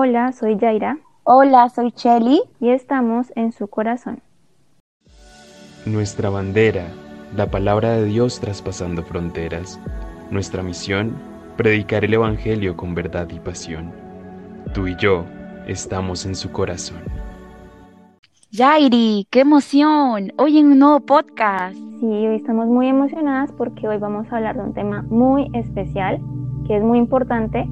Hola, soy Yaira. Hola, soy Chelly. Y estamos en su corazón. Nuestra bandera, la palabra de Dios traspasando fronteras. Nuestra misión, predicar el Evangelio con verdad y pasión. Tú y yo estamos en su corazón. Yairi, qué emoción. Hoy en un nuevo podcast. Sí, hoy estamos muy emocionadas porque hoy vamos a hablar de un tema muy especial, que es muy importante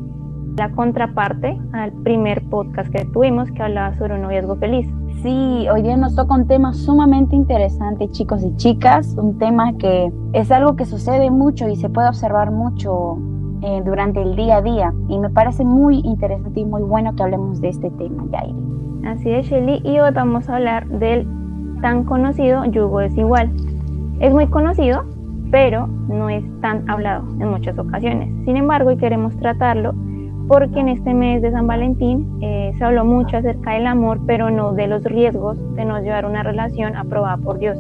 la contraparte al primer podcast que tuvimos que hablaba sobre un noviazgo feliz. Sí, hoy día nos toca un tema sumamente interesante, chicos y chicas, un tema que es algo que sucede mucho y se puede observar mucho eh, durante el día a día y me parece muy interesante y muy bueno que hablemos de este tema, Jair. Así es, Shelly, y hoy vamos a hablar del tan conocido yugo desigual. Es muy conocido, pero no es tan hablado en muchas ocasiones. Sin embargo, hoy queremos tratarlo porque en este mes de San Valentín eh, se habló mucho acerca del amor, pero no de los riesgos de no llevar una relación aprobada por Dios.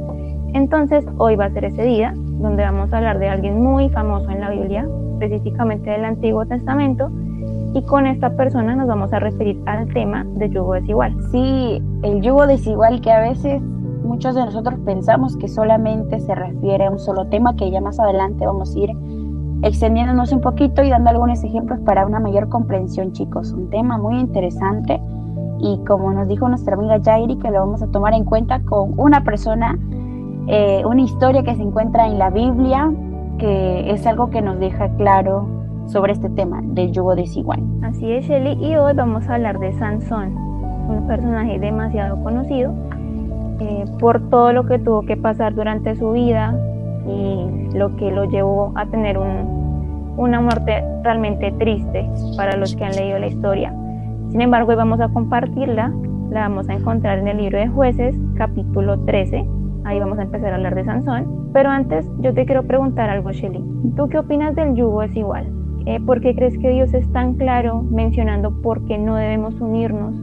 Entonces hoy va a ser ese día donde vamos a hablar de alguien muy famoso en la Biblia, específicamente del Antiguo Testamento, y con esta persona nos vamos a referir al tema de yugo desigual. Sí, el yugo desigual que a veces muchos de nosotros pensamos que solamente se refiere a un solo tema que ya más adelante vamos a ir extendiéndonos un poquito y dando algunos ejemplos para una mayor comprensión, chicos. Un tema muy interesante y como nos dijo nuestra amiga Jairi, que lo vamos a tomar en cuenta con una persona, eh, una historia que se encuentra en la Biblia, que es algo que nos deja claro sobre este tema del yugo desigual. Así es, Shelly, y hoy vamos a hablar de Sansón, un personaje demasiado conocido eh, por todo lo que tuvo que pasar durante su vida, y lo que lo llevó a tener una muerte realmente triste para los que han leído la historia. Sin embargo, hoy vamos a compartirla, la vamos a encontrar en el libro de jueces, capítulo 13. Ahí vamos a empezar a hablar de Sansón. Pero antes yo te quiero preguntar algo, Shelly. ¿Tú qué opinas del yugo es igual? Eh, ¿Por qué crees que Dios es tan claro mencionando por qué no debemos unirnos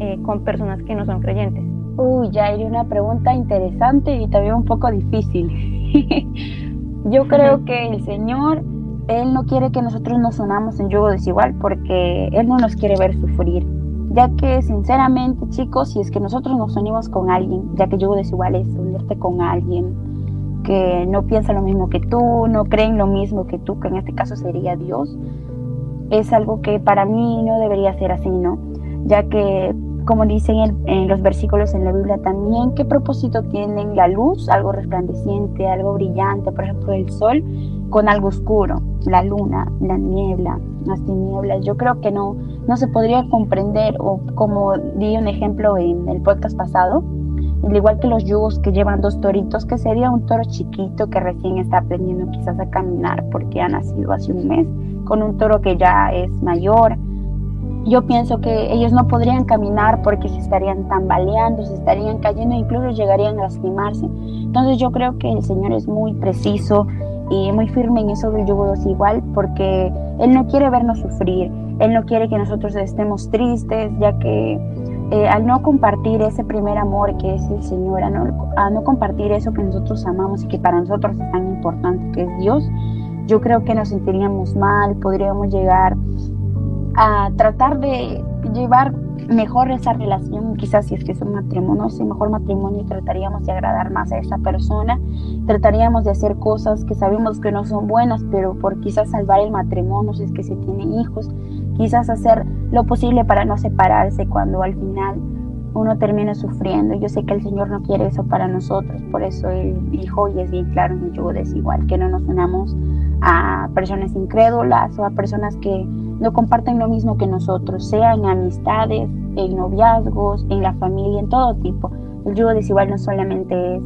eh, con personas que no son creyentes? Uy, ya hay una pregunta interesante y también un poco difícil. Yo creo que el Señor, Él no quiere que nosotros nos unamos en yugo desigual porque Él no nos quiere ver sufrir. Ya que sinceramente, chicos, si es que nosotros nos unimos con alguien, ya que yugo desigual es unirte con alguien que no piensa lo mismo que tú, no creen lo mismo que tú, que en este caso sería Dios, es algo que para mí no debería ser así, ¿no? Ya que como dicen en, los versículos en la Biblia también, qué propósito tienen la luz, algo resplandeciente, algo brillante, por ejemplo el sol, con algo oscuro, la luna, la niebla, las tinieblas. Yo creo que no, no se podría comprender, o como di un ejemplo en el podcast pasado, al igual que los yugos que llevan dos toritos, que sería un toro chiquito que recién está aprendiendo quizás a caminar porque ha nacido hace un mes, con un toro que ya es mayor, yo pienso que ellos no podrían caminar porque se estarían tambaleando, se estarían cayendo, incluso llegarían a lastimarse. Entonces yo creo que el Señor es muy preciso y muy firme en eso del yugo igual porque Él no quiere vernos sufrir, Él no quiere que nosotros estemos tristes, ya que eh, al no compartir ese primer amor que es el Señor, a no, a no compartir eso que nosotros amamos y que para nosotros es tan importante que es Dios, yo creo que nos sentiríamos mal, podríamos llegar a tratar de llevar mejor esa relación, quizás si es que es un matrimonio, ese mejor matrimonio trataríamos de agradar más a esa persona, trataríamos de hacer cosas que sabemos que no son buenas, pero por quizás salvar el matrimonio, si es que se tienen hijos, quizás hacer lo posible para no separarse cuando al final uno termina sufriendo. Yo sé que el Señor no quiere eso para nosotros, por eso Él dijo y es bien claro en el yugo desigual, que no nos unamos a personas incrédulas o a personas que no comparten lo mismo que nosotros, sea en amistades, en noviazgos, en la familia, en todo tipo. El yugo desigual no solamente es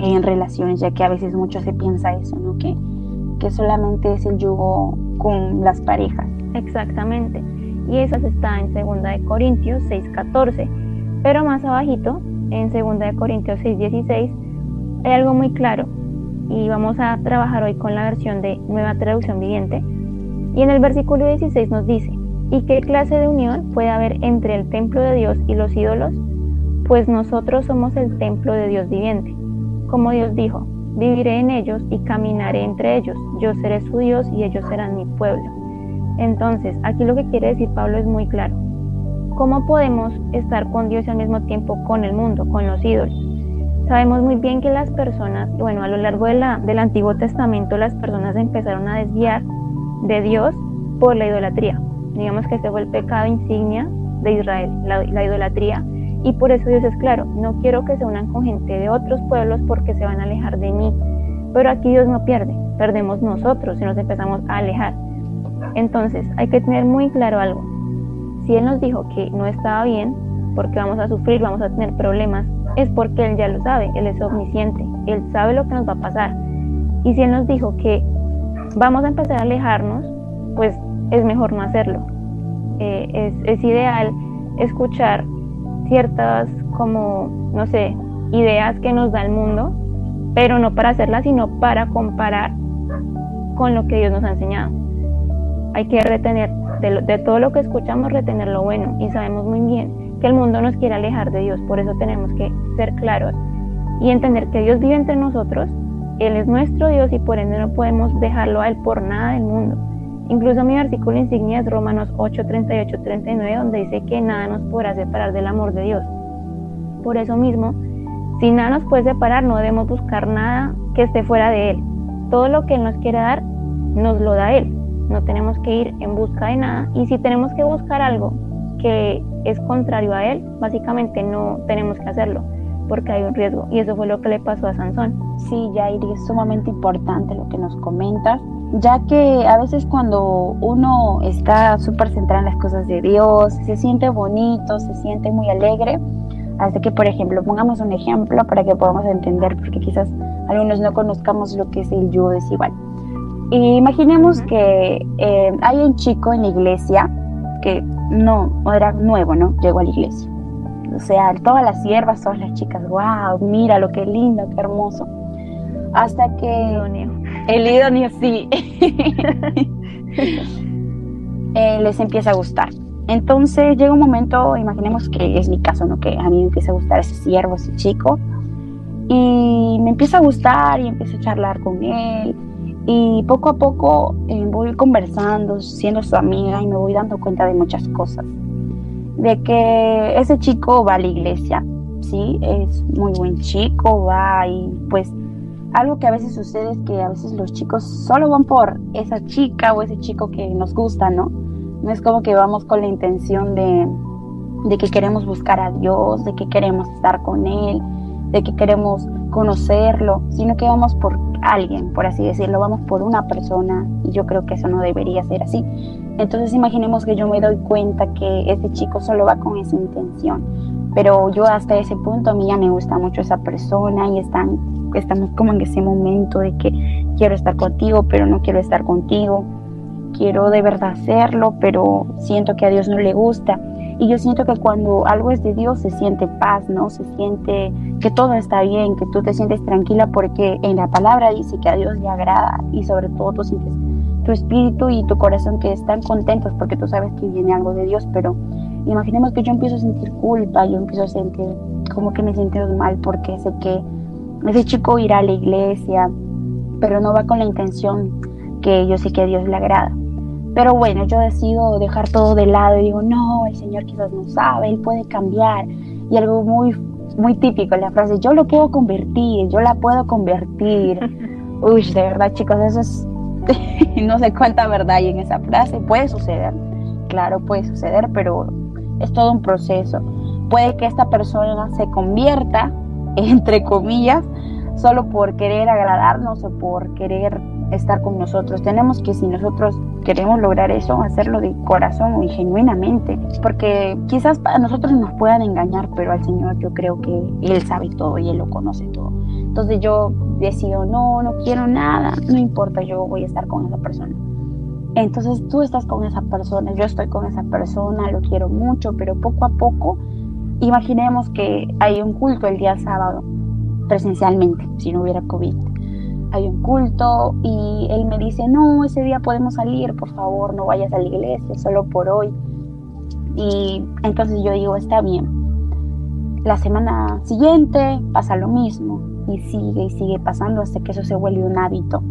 en relaciones, ya que a veces mucho se piensa eso, ¿no? Que, que solamente es el yugo con las parejas. Exactamente. Y eso está en 2 de Corintios 6:14. Pero más abajito, en 2 de Corintios 6:16, hay algo muy claro. Y vamos a trabajar hoy con la versión de Nueva Traducción Viviente y en el versículo 16 nos dice, ¿y qué clase de unión puede haber entre el templo de Dios y los ídolos? Pues nosotros somos el templo de Dios viviente. Como Dios dijo, viviré en ellos y caminaré entre ellos, yo seré su Dios y ellos serán mi pueblo. Entonces, aquí lo que quiere decir Pablo es muy claro. ¿Cómo podemos estar con Dios y al mismo tiempo con el mundo, con los ídolos? Sabemos muy bien que las personas, bueno, a lo largo de la, del Antiguo Testamento las personas empezaron a desviar de Dios por la idolatría. Digamos que este fue el pecado insignia de Israel, la, la idolatría. Y por eso Dios es claro, no quiero que se unan con gente de otros pueblos porque se van a alejar de mí. Pero aquí Dios no pierde, perdemos nosotros si nos empezamos a alejar. Entonces hay que tener muy claro algo. Si Él nos dijo que no estaba bien, porque vamos a sufrir, vamos a tener problemas, es porque Él ya lo sabe, Él es omnisciente, Él sabe lo que nos va a pasar. Y si Él nos dijo que vamos a empezar a alejarnos, pues es mejor no hacerlo. Eh, es, es ideal escuchar ciertas como, no sé, ideas que nos da el mundo, pero no para hacerlas, sino para comparar con lo que Dios nos ha enseñado. Hay que retener, de, todo lo que escuchamos, retener lo bueno y sabemos muy bien que el mundo nos quiere alejar de Dios, por eso tenemos que ser claros y entender que Dios vive entre nosotros, Él es nuestro Dios y por ende no podemos dejarlo a Él por nada del mundo. Incluso mi versículo insignia es Romanos 8, 38, 39, donde dice que nada nos podrá separar del amor de Dios. Por eso mismo, si nada nos puede separar, no debemos buscar nada que esté fuera de Él. Todo lo que Él nos quiere dar, nos lo da Él. No tenemos que ir en busca de nada. Y si tenemos que buscar algo que es contrario a Él, básicamente no tenemos que hacerlo porque hay un riesgo. Y eso fue lo que le pasó a Sansón. Sí, Jair, es sumamente importante lo que nos comentas, ya que a veces cuando uno está súper centrado en las cosas de Dios, se siente bonito, se siente muy alegre, Así que, por ejemplo, pongamos un ejemplo para que podamos entender, porque quizás algunos no conozcamos lo que es el yugo desigual. Imaginemos que eh, hay un chico en la iglesia que no, era nuevo, ¿no? Llegó a la iglesia. O sea, todas las siervas, todas las chicas, wow, mira lo que lindo, qué hermoso. Hasta que... El idóneo, sí. Eh, les empieza a gustar. Entonces llega un momento, imaginemos que es mi caso, ¿no? Que a mí me empieza a gustar ese siervo, ese chico. Y me empieza a gustar y empiezo a charlar con él. Y poco a poco eh, voy conversando, siendo su amiga y me voy dando cuenta de muchas cosas. De que ese chico va a la iglesia, ¿sí? Es muy buen chico, va y pues algo que a veces sucede es que a veces los chicos solo van por esa chica o ese chico que nos gusta, ¿no? No es como que vamos con la intención de, que queremos buscar a Dios, de que queremos estar con Él, de que queremos conocerlo, sino que vamos por alguien, por así decirlo, vamos por una persona y yo creo que eso no debería ser así. Entonces imaginemos que yo me doy cuenta que este chico solo va con esa intención, pero yo hasta ese punto a mí ya me gusta mucho esa persona y están, estamos como en ese momento de que quiero estar contigo, pero no quiero estar contigo quiero de verdad hacerlo, pero siento que a Dios no le gusta. Y yo siento que cuando algo es de Dios se siente paz, ¿no? Se siente que todo está bien, que tú te sientes tranquila porque en la palabra dice que a Dios le agrada y sobre todo tú sientes tu espíritu y tu corazón que están contentos porque tú sabes que viene algo de Dios, pero imaginemos que yo empiezo a sentir culpa, yo empiezo a sentir como que me siento mal porque sé que ese chico irá a la iglesia, pero no va con la intención que yo sé que a Dios le agrada. Pero bueno, yo decido dejar todo de lado y digo, no, el Señor quizás no sabe, Él puede cambiar. Y algo muy, muy típico, la frase, yo lo puedo convertir, yo la puedo convertir. Uy, de verdad chicos, eso es, no sé cuánta verdad hay en esa frase. Puede suceder, claro, puede suceder, pero es todo un proceso. Puede que esta persona se convierta, entre comillas, solo por querer agradarnos o por querer estar con nosotros. Tenemos que, si nosotros queremos lograr eso, hacerlo de corazón y genuinamente, porque quizás para nosotros nos puedan engañar, pero al Señor yo creo que Él sabe todo y Él lo conoce todo. Entonces yo decido, no, no quiero nada, no importa, yo voy a estar con esa persona. Entonces tú estás con esa persona, yo estoy con esa persona, lo quiero mucho, pero poco a poco, imaginemos que hay un culto el día sábado, presencialmente, si no hubiera COVID hay un culto y él me dice, no, ese día podemos salir, por favor, no vayas a la iglesia, solo por hoy. Y entonces yo digo, está bien. La semana siguiente pasa lo mismo y sigue y sigue pasando hasta que eso se vuelve un hábito.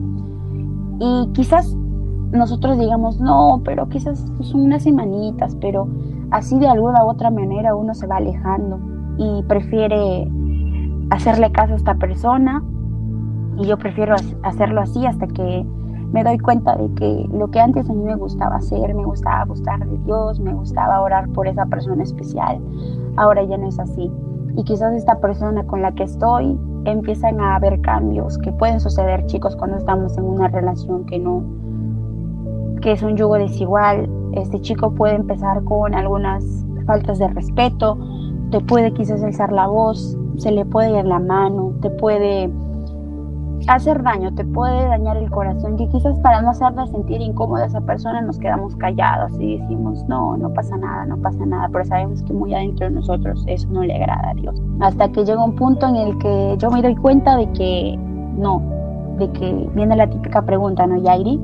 Y quizás nosotros digamos, no, pero quizás son unas semanitas, pero así de alguna u otra manera uno se va alejando y prefiere hacerle caso a esta persona y yo prefiero hacerlo así hasta que me doy cuenta de que lo que antes a mí me gustaba hacer, me gustaba gustar de Dios, me gustaba orar por esa persona especial, ahora ya no es así. Y quizás esta persona con la que estoy empiezan a haber cambios que pueden suceder, chicos, cuando estamos en una relación que no, que es un yugo desigual. Este chico puede empezar con algunas faltas de respeto, te puede quizás alzar la voz, se le puede ir la mano, te puede hacer daño, te puede dañar el corazón, y quizás para no hacerle sentir incómoda a esa persona nos quedamos callados y decimos, no, no pasa nada, no pasa nada, pero sabemos que muy adentro de nosotros eso no le agrada a Dios. Hasta que llega un punto en el que yo me doy cuenta de que no, de que viene la típica pregunta, ¿no, Yairi?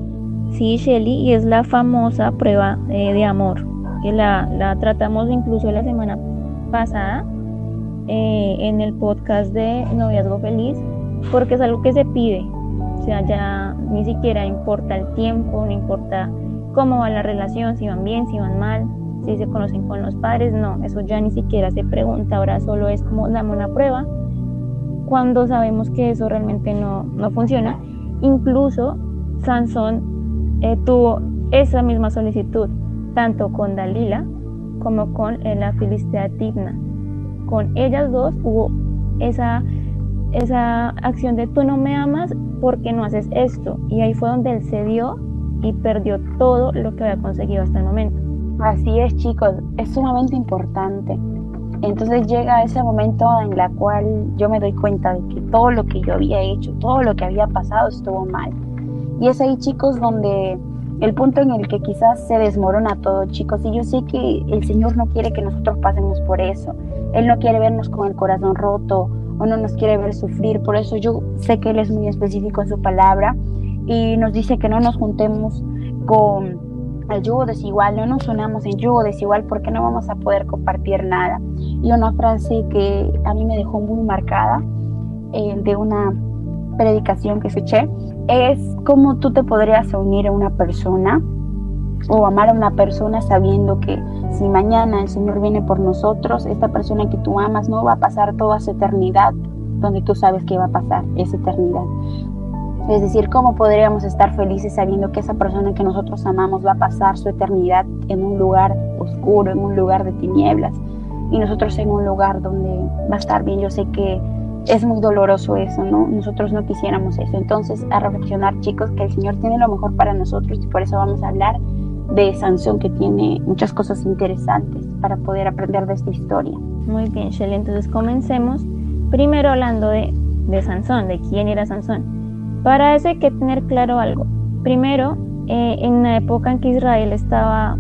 Sí, Shelly, y es la famosa prueba eh, de amor, que la, la, tratamos incluso la semana pasada eh, en el podcast de Noviazgo Feliz porque es algo que se pide. O sea, ya ni siquiera importa el tiempo, no importa cómo va la relación, si van bien, si van mal, si se conocen con los padres, no, eso ya ni siquiera se pregunta, ahora solo es como dame una prueba, cuando sabemos que eso realmente no, no funciona. Incluso Sansón eh, tuvo esa misma solicitud, tanto con Dalila como con eh, la Filistea Tigna. Con ellas dos hubo esa esa acción de tú no me amas porque no haces esto. Y ahí fue donde él se dio y perdió todo lo que había conseguido hasta el momento. Así es, chicos, es sumamente importante. Entonces llega ese momento en la cual yo me doy cuenta de que todo lo que yo había hecho, todo lo que había pasado estuvo mal. Y es ahí, chicos, donde el punto en el que quizás se desmorona todo, chicos. Y yo sé que el Señor no quiere que nosotros pasemos por eso. Él no quiere vernos con el corazón roto o no nos quiere ver sufrir. Por eso yo sé que Él es muy específico en su palabra y nos dice que no nos juntemos con el yugo desigual, no nos unamos en yugo desigual porque no vamos a poder compartir nada. Y una frase que a mí me dejó muy marcada eh, de una predicación que escuché es cómo tú te podrías unir a una persona o amar a una persona sabiendo que si mañana el Señor viene por nosotros, esta persona que tú amas no va a pasar toda esa eternidad donde tú sabes que va a pasar esa eternidad. Es decir, ¿cómo podríamos estar felices sabiendo que esa persona que nosotros amamos va a pasar su eternidad en un lugar oscuro, en un lugar de tinieblas, y nosotros en un lugar donde va a estar bien? Yo sé que es muy doloroso eso, ¿no? Nosotros no quisiéramos eso. Entonces, a reflexionar, chicos, que el Señor tiene lo mejor para nosotros y por eso vamos a hablar de Sansón que tiene muchas cosas interesantes para poder aprender de esta historia. Muy bien, Shelly, entonces comencemos primero hablando de, de Sansón, de quién era Sansón. Para eso hay que tener claro algo. Primero, eh, en la época en que Israel estaba,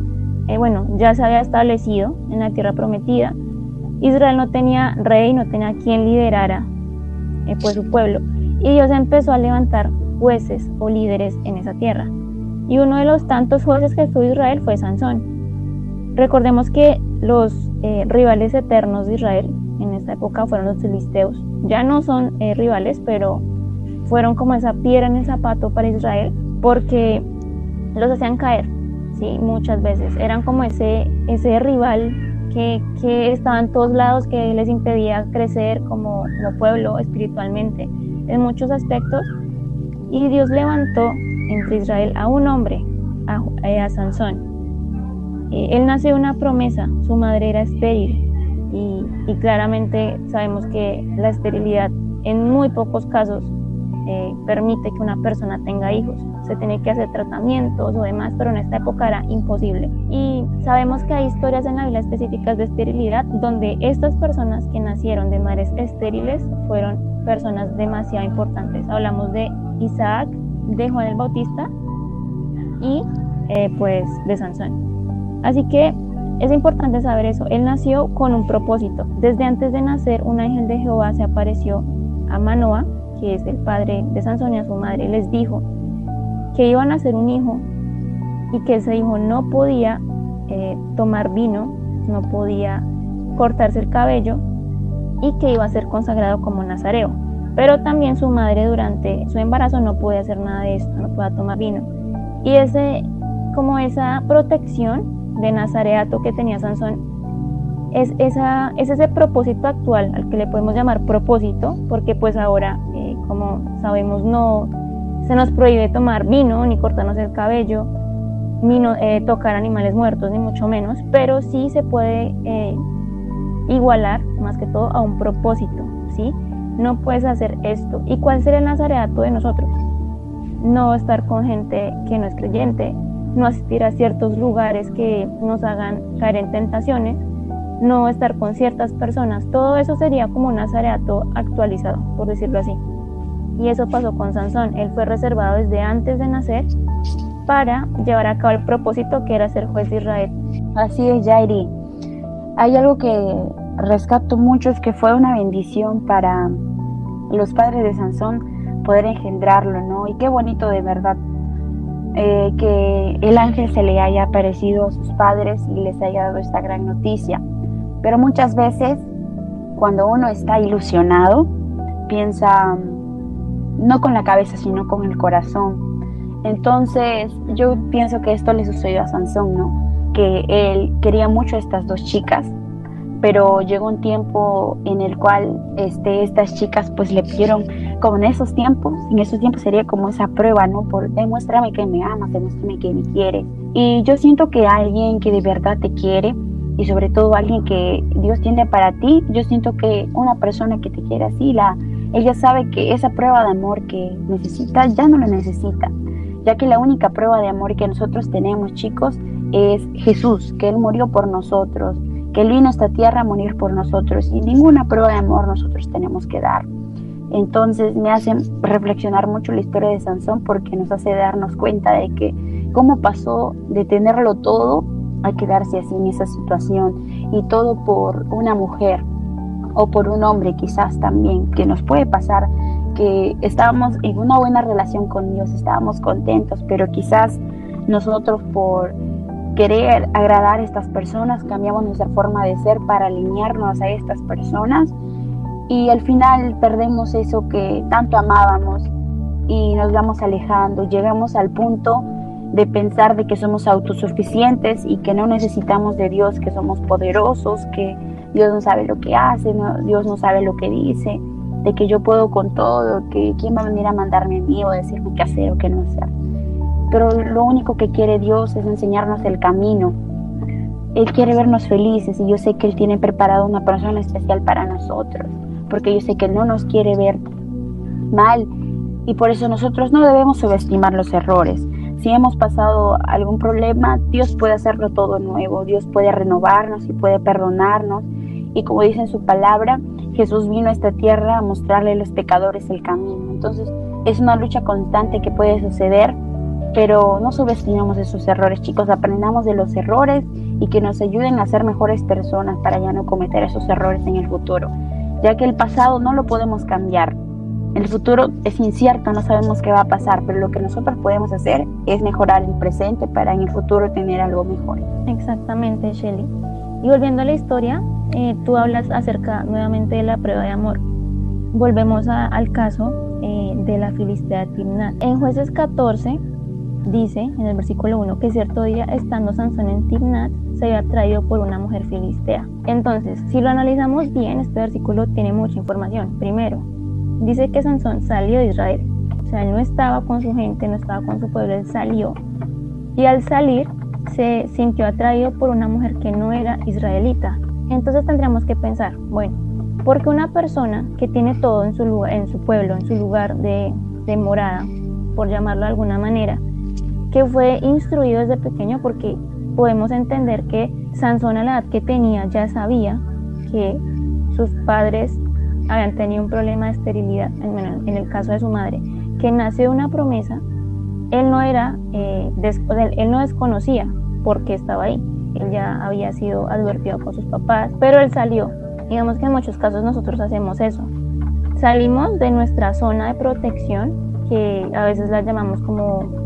eh, bueno, ya se había establecido en la tierra prometida, Israel no tenía rey, no tenía quien liderara eh, pues su pueblo, y Dios empezó a levantar jueces o líderes en esa tierra y uno de los tantos jueces que tuvo Israel fue Sansón. Recordemos que los eh, rivales eternos de Israel en esta época fueron los filisteos. Ya no son eh, rivales, pero fueron como esa piedra en el zapato para Israel porque los hacían caer, sí, muchas veces. Eran como ese, ese rival que, que estaba en todos lados, que les impedía crecer como, como pueblo espiritualmente en muchos aspectos. Y Dios levantó entre Israel a un hombre, a, a Sansón. Eh, él nació de una promesa, su madre era estéril y, claramente sabemos que la esterilidad en muy pocos casos eh, permite que una persona tenga hijos. Se tiene que hacer tratamientos o demás, pero en esta época era imposible. Y sabemos que hay historias en la Biblia específicas de esterilidad donde estas personas que nacieron de madres estériles fueron personas demasiado importantes. Hablamos de Isaac, de Juan el Bautista y eh, pues de Sansón. Así que es importante saber eso. Él nació con un propósito. Desde antes de nacer, un ángel de Jehová se apareció a Manoa, que es el padre de Sansón y a su madre, les dijo que iban a nacer un hijo y que ese hijo no podía eh, tomar vino, no podía cortarse el cabello y que iba a ser consagrado como nazareo. Pero también su madre durante su embarazo no podía hacer nada de esto, no podía tomar vino. Y ese, como esa protección de Nazareato que tenía Sansón, es, esa, es ese propósito actual al que le podemos llamar propósito, porque pues ahora, eh, como sabemos, no se nos prohíbe tomar vino, ni cortarnos el cabello, ni eh, tocar animales muertos, ni mucho menos, pero sí se puede eh, igualar más que todo a un propósito, ¿sí? No puedes hacer esto. ¿Y cuál será el nazareato de nosotros? No estar con gente que no es creyente, no asistir a ciertos lugares que nos hagan caer en tentaciones, no estar con ciertas personas. Todo eso sería como un nazareato actualizado, por decirlo así. Y eso pasó con Sansón. Él fue reservado desde antes de nacer para llevar a cabo el propósito que era ser juez de Israel. Así es, Jairi. Hay algo que rescato mucho, es que fue una bendición para los padres de Sansón poder engendrarlo, ¿no? Y qué bonito de verdad eh, que el ángel se le haya aparecido a sus padres y les haya dado esta gran noticia. Pero muchas veces, cuando uno está ilusionado, piensa no con la cabeza, sino con el corazón. Entonces, yo pienso que esto le sucedió a Sansón, ¿no? Que él quería mucho a estas dos chicas, pero llegó un tiempo en el cual este, estas chicas pues le pidieron, como en esos tiempos, en esos tiempos sería como esa prueba, ¿no? Por demuéstrame que me amas, demuéstrame que me quieres. Y yo siento que alguien que de verdad te quiere, y sobre todo alguien que Dios tiene para ti, yo siento que una persona que te quiere así, la, ella sabe que esa prueba de amor que necesita ya no la necesita, ya que la única prueba de amor que nosotros tenemos, chicos, es Jesús, que Él murió por nosotros, que Él vino a esta tierra a morir por nosotros y ninguna prueba de amor nosotros tenemos que dar. Entonces me hace reflexionar mucho la historia de Sansón porque nos hace darnos cuenta de que cómo pasó de tenerlo todo a quedarse así en esa situación y todo por una mujer o por un hombre quizás también, que nos puede pasar que estábamos en una buena relación con Dios, estábamos contentos, pero quizás nosotros por querer agradar a estas personas cambiamos nuestra forma de ser para alinearnos a estas personas y al final perdemos eso que tanto amábamos y nos vamos alejando, llegamos al punto de pensar de que somos autosuficientes y que no necesitamos de Dios, que somos poderosos, que Dios no sabe lo que hace, Dios no sabe lo que dice, de que yo puedo con todo, que quién va a venir a mandarme a mí o decirme qué hacer o qué no hacer. Pero lo único que quiere Dios es enseñarnos el camino. Él quiere vernos felices y yo sé que Él tiene preparado una persona especial para nosotros, porque yo sé que no nos quiere ver mal y por eso nosotros no debemos subestimar los errores si hemos pasado algún problema, Dios puede hacerlo todo nuevo, Dios puede renovarnos y puede perdonarnos. Y como dice en su palabra, Jesús vino a esta tierra a mostrarle a los pecadores el camino. Entonces es una lucha constante que puede suceder, pero no subestimemos esos errores, chicos, aprendamos de los errores y que nos ayuden a ser mejores personas para ya no cometer esos errores en el futuro, ya que el pasado no lo podemos cambiar, el futuro es incierto, no sabemos qué va a pasar, pero lo que nosotros podemos hacer es mejorar el presente para en el futuro tener algo mejor. Exactamente, Shelly. Y volviendo a la historia, eh, tú hablas acerca nuevamente de la prueba de amor. Volvemos al caso eh, de la Filistea Timnat. En Jueces 14 dice, en el versículo 1, que cierto día, estando Sansón en Timnat, se había atraído por una mujer filistea. Entonces, si lo analizamos bien, este versículo tiene mucha información. Primero, dice que Sansón salió de Israel. O sea, él no estaba con su gente, no estaba con su pueblo, él salió. Y al salir se sintió atraído por una mujer que no era israelita. Entonces tendríamos que pensar, bueno, porque una persona que tiene todo en su, en su pueblo, en su lugar de, de morada, por llamarlo de alguna manera, que fue instruido desde pequeño porque podemos entender que Sansón a la edad que tenía ya sabía que sus padres habían tenido un problema de esterilidad, en, el caso de su madre, que nació de una promesa, él no era, eh, él no desconocía por qué estaba ahí. Él ya había sido advertido por sus papás, pero él salió. Digamos que en muchos casos nosotros hacemos eso. Salimos de nuestra zona de protección, que a veces la llamamos como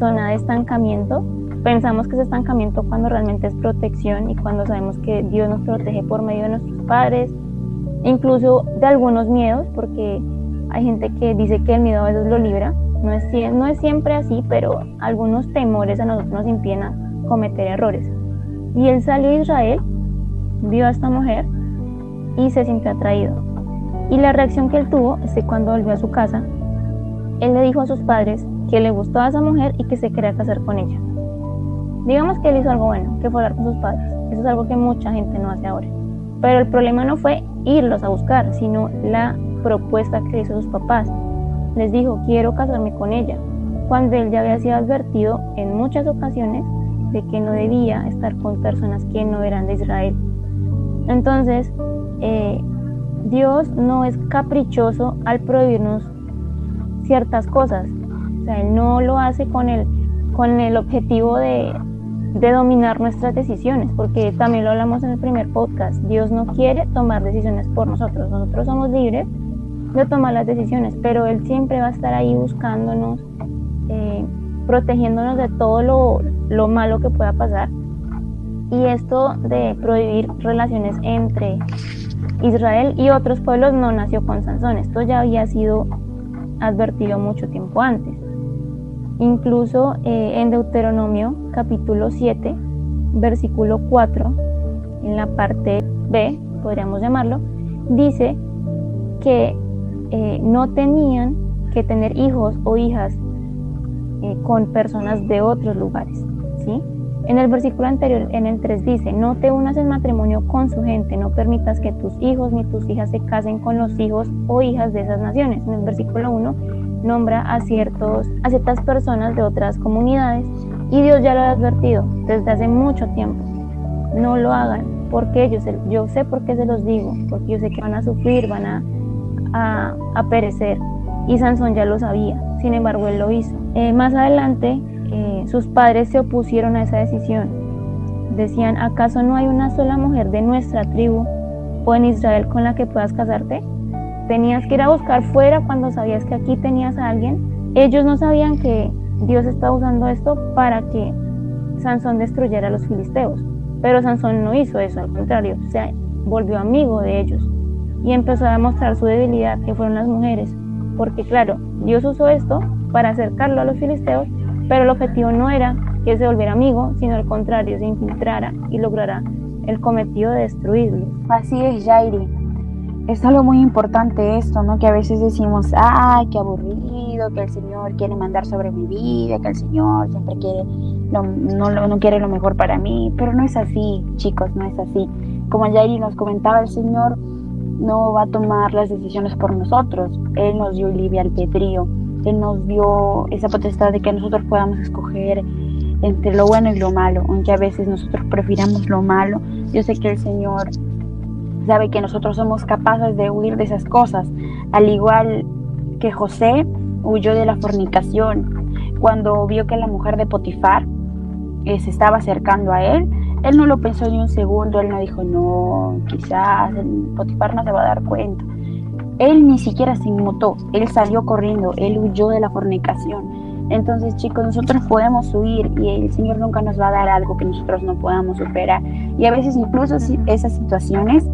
zona de estancamiento. Pensamos que es estancamiento cuando realmente es protección y cuando sabemos que Dios nos protege por medio de nuestros padres, incluso de algunos miedos, porque hay gente que dice que el miedo a veces lo libra, No es, no es siempre así, pero algunos temores a nosotros nos impiden cometer errores. Y él salió a Israel, vio a esta mujer y se sintió atraído. Y la reacción que él tuvo es que cuando volvió a su casa, él le dijo a sus padres que le gustó a esa mujer y que se quería casar con ella. Digamos que él hizo algo bueno, que fue hablar con sus padres. Eso es algo que mucha gente no hace ahora. Pero el problema no fue irlos a buscar, sino la propuesta que hizo sus papás. Les dijo, quiero casarme con ella, cuando él ya había sido advertido en muchas ocasiones de que no debía estar con personas que no eran de Israel. Entonces, eh, Dios no es caprichoso al prohibirnos ciertas cosas. O sea, Él no lo hace con el, con el objetivo de, de dominar nuestras decisiones, porque también lo hablamos en el primer podcast. Dios no quiere tomar decisiones por nosotros. Nosotros somos libres de tomar las decisiones, pero Él siempre va a estar ahí buscándonos, eh, protegiéndonos de todo lo, lo malo que pueda pasar. Y esto de prohibir relaciones entre Israel y otros pueblos no nació con Sansón, esto ya había sido advertido mucho tiempo antes. Incluso eh, en Deuteronomio capítulo 7, versículo 4, en la parte B, podríamos llamarlo, dice que eh, no tenían que tener hijos o hijas eh, con personas de otros lugares. ¿sí? En el versículo anterior, en el 3 dice, no te unas en matrimonio con su gente, no permitas que tus hijos ni tus hijas se casen con los hijos o hijas de esas naciones. En el versículo 1 nombra a, ciertos, a ciertas personas de otras comunidades y Dios ya lo ha advertido desde hace mucho tiempo. No lo hagan, porque yo sé, yo sé por qué se los digo, porque yo sé que van a sufrir, van a, a, perecer. Y Sansón ya lo sabía, sin embargo él lo hizo. Eh, más adelante eh, sus padres se opusieron a esa decisión. Decían, ¿acaso no hay una sola mujer de nuestra tribu o en Israel con la que puedas casarte? Tenías que ir a buscar fuera cuando sabías que aquí tenías a alguien. Ellos no sabían que Dios estaba usando esto para que Sansón destruyera a los filisteos. Pero Sansón no hizo eso, al contrario, se volvió amigo de ellos y empezó a demostrar su debilidad, que fueron las mujeres. Porque claro, Dios usó esto para acercarlo a los filisteos pero el objetivo no era que se volviera amigo, sino al contrario, se infiltrara y lograra el cometido de destruirlo. Así es, Jairi. Es algo muy importante esto, ¿no? Que a veces decimos, ay, qué aburrido, que el Señor quiere mandar sobre mi vida, que el Señor siempre quiere, no, no quiere lo mejor para mí, pero no es así, chicos, no es así. Como Jairi nos comentaba, el Señor no va a tomar las decisiones por nosotros, Él nos dio libre albedrío él nos dio esa potestad de que nosotros podamos escoger entre lo bueno y lo malo, aunque a veces nosotros prefiramos lo malo. Yo sé que el Señor sabe que nosotros somos capaces de huir de esas cosas, al igual que José huyó de la fornicación cuando vio que la mujer de Potifar eh, se estaba acercando a él. Él no lo pensó ni un segundo, él no dijo, no, quizás Potifar no se va a dar cuenta. Él ni siquiera se inmutó, él salió corriendo, él huyó de la fornicación. Entonces, chicos, nosotros podemos huir y el Señor nunca nos va a dar algo que nosotros no podamos superar. Y a veces incluso esas situaciones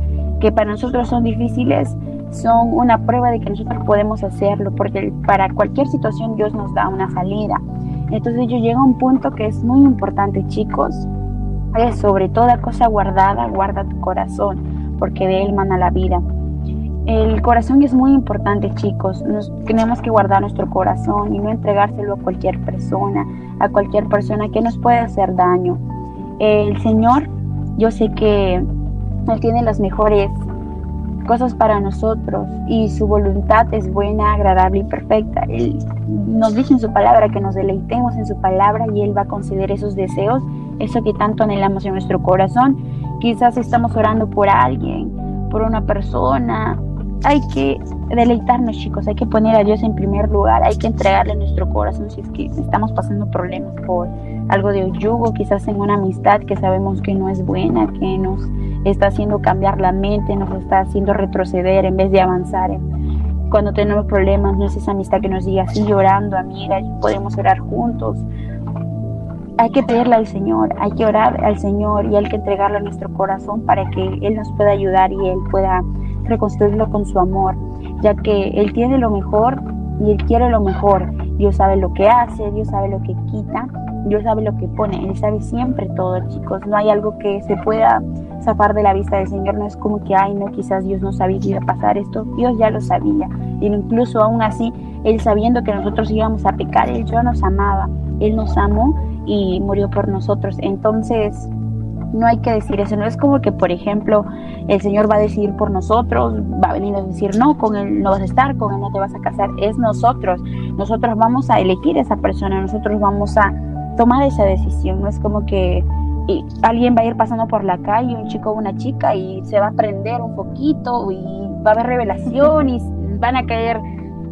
que para nosotros son difíciles son una prueba de que nosotros podemos hacerlo, porque para cualquier situación Dios nos da una salida. Entonces yo llego a un punto que es muy importante, chicos, es sobre toda cosa guardada, guarda tu corazón, porque de él mana la vida. El corazón es muy importante, chicos. Nos, tenemos que guardar nuestro corazón y no entregárselo a cualquier persona, a cualquier persona que nos pueda hacer daño. El Señor, yo sé que Él tiene las mejores cosas para nosotros y su voluntad es buena, agradable y perfecta. Él nos dice en su palabra que nos deleitemos en su palabra y Él va a conceder esos deseos, eso que tanto anhelamos en nuestro corazón. Quizás estamos orando por alguien, por una persona, hay que deleitarnos, chicos, hay que poner a Dios en primer lugar, hay que entregarle nuestro corazón si es que estamos pasando problemas por algo de yugo, quizás en una amistad que sabemos que no es buena, que nos está haciendo cambiar la mente, nos está haciendo retroceder en vez de avanzar. Cuando tenemos problemas, no es esa amistad que nos diga así llorando, amiga, podemos orar juntos. Hay que pedirle al Señor, hay que orar al Señor y hay que entregarle nuestro corazón para que Él nos pueda ayudar y Él pueda reconstruirlo con su amor, ya que Él tiene lo mejor y Él quiere lo mejor Dios sabe lo que hace, Dios sabe lo que quita, Dios sabe lo que pone, Él sabe siempre todo, chicos. No hay algo que se pueda zafar de la vista del Señor, no es como que, ay, no, quizás Dios no sabía que iba a pasar esto, Dios ya lo sabía. Y incluso aún así, Él sabiendo que nosotros íbamos a pecar, Él ya nos amaba, Él nos amó y murió por nosotros. Entonces, no hay que decir eso, no es como que, por ejemplo, el Señor va a decidir por nosotros, va a venir a decir, no, con Él no vas a estar, con Él no te vas a casar, es nosotros, nosotros vamos a elegir a esa persona, nosotros vamos a tomar esa decisión, no es como que alguien va a ir pasando por la calle, un chico o una chica, y se va a prender un poquito y va a haber revelación y van a caer,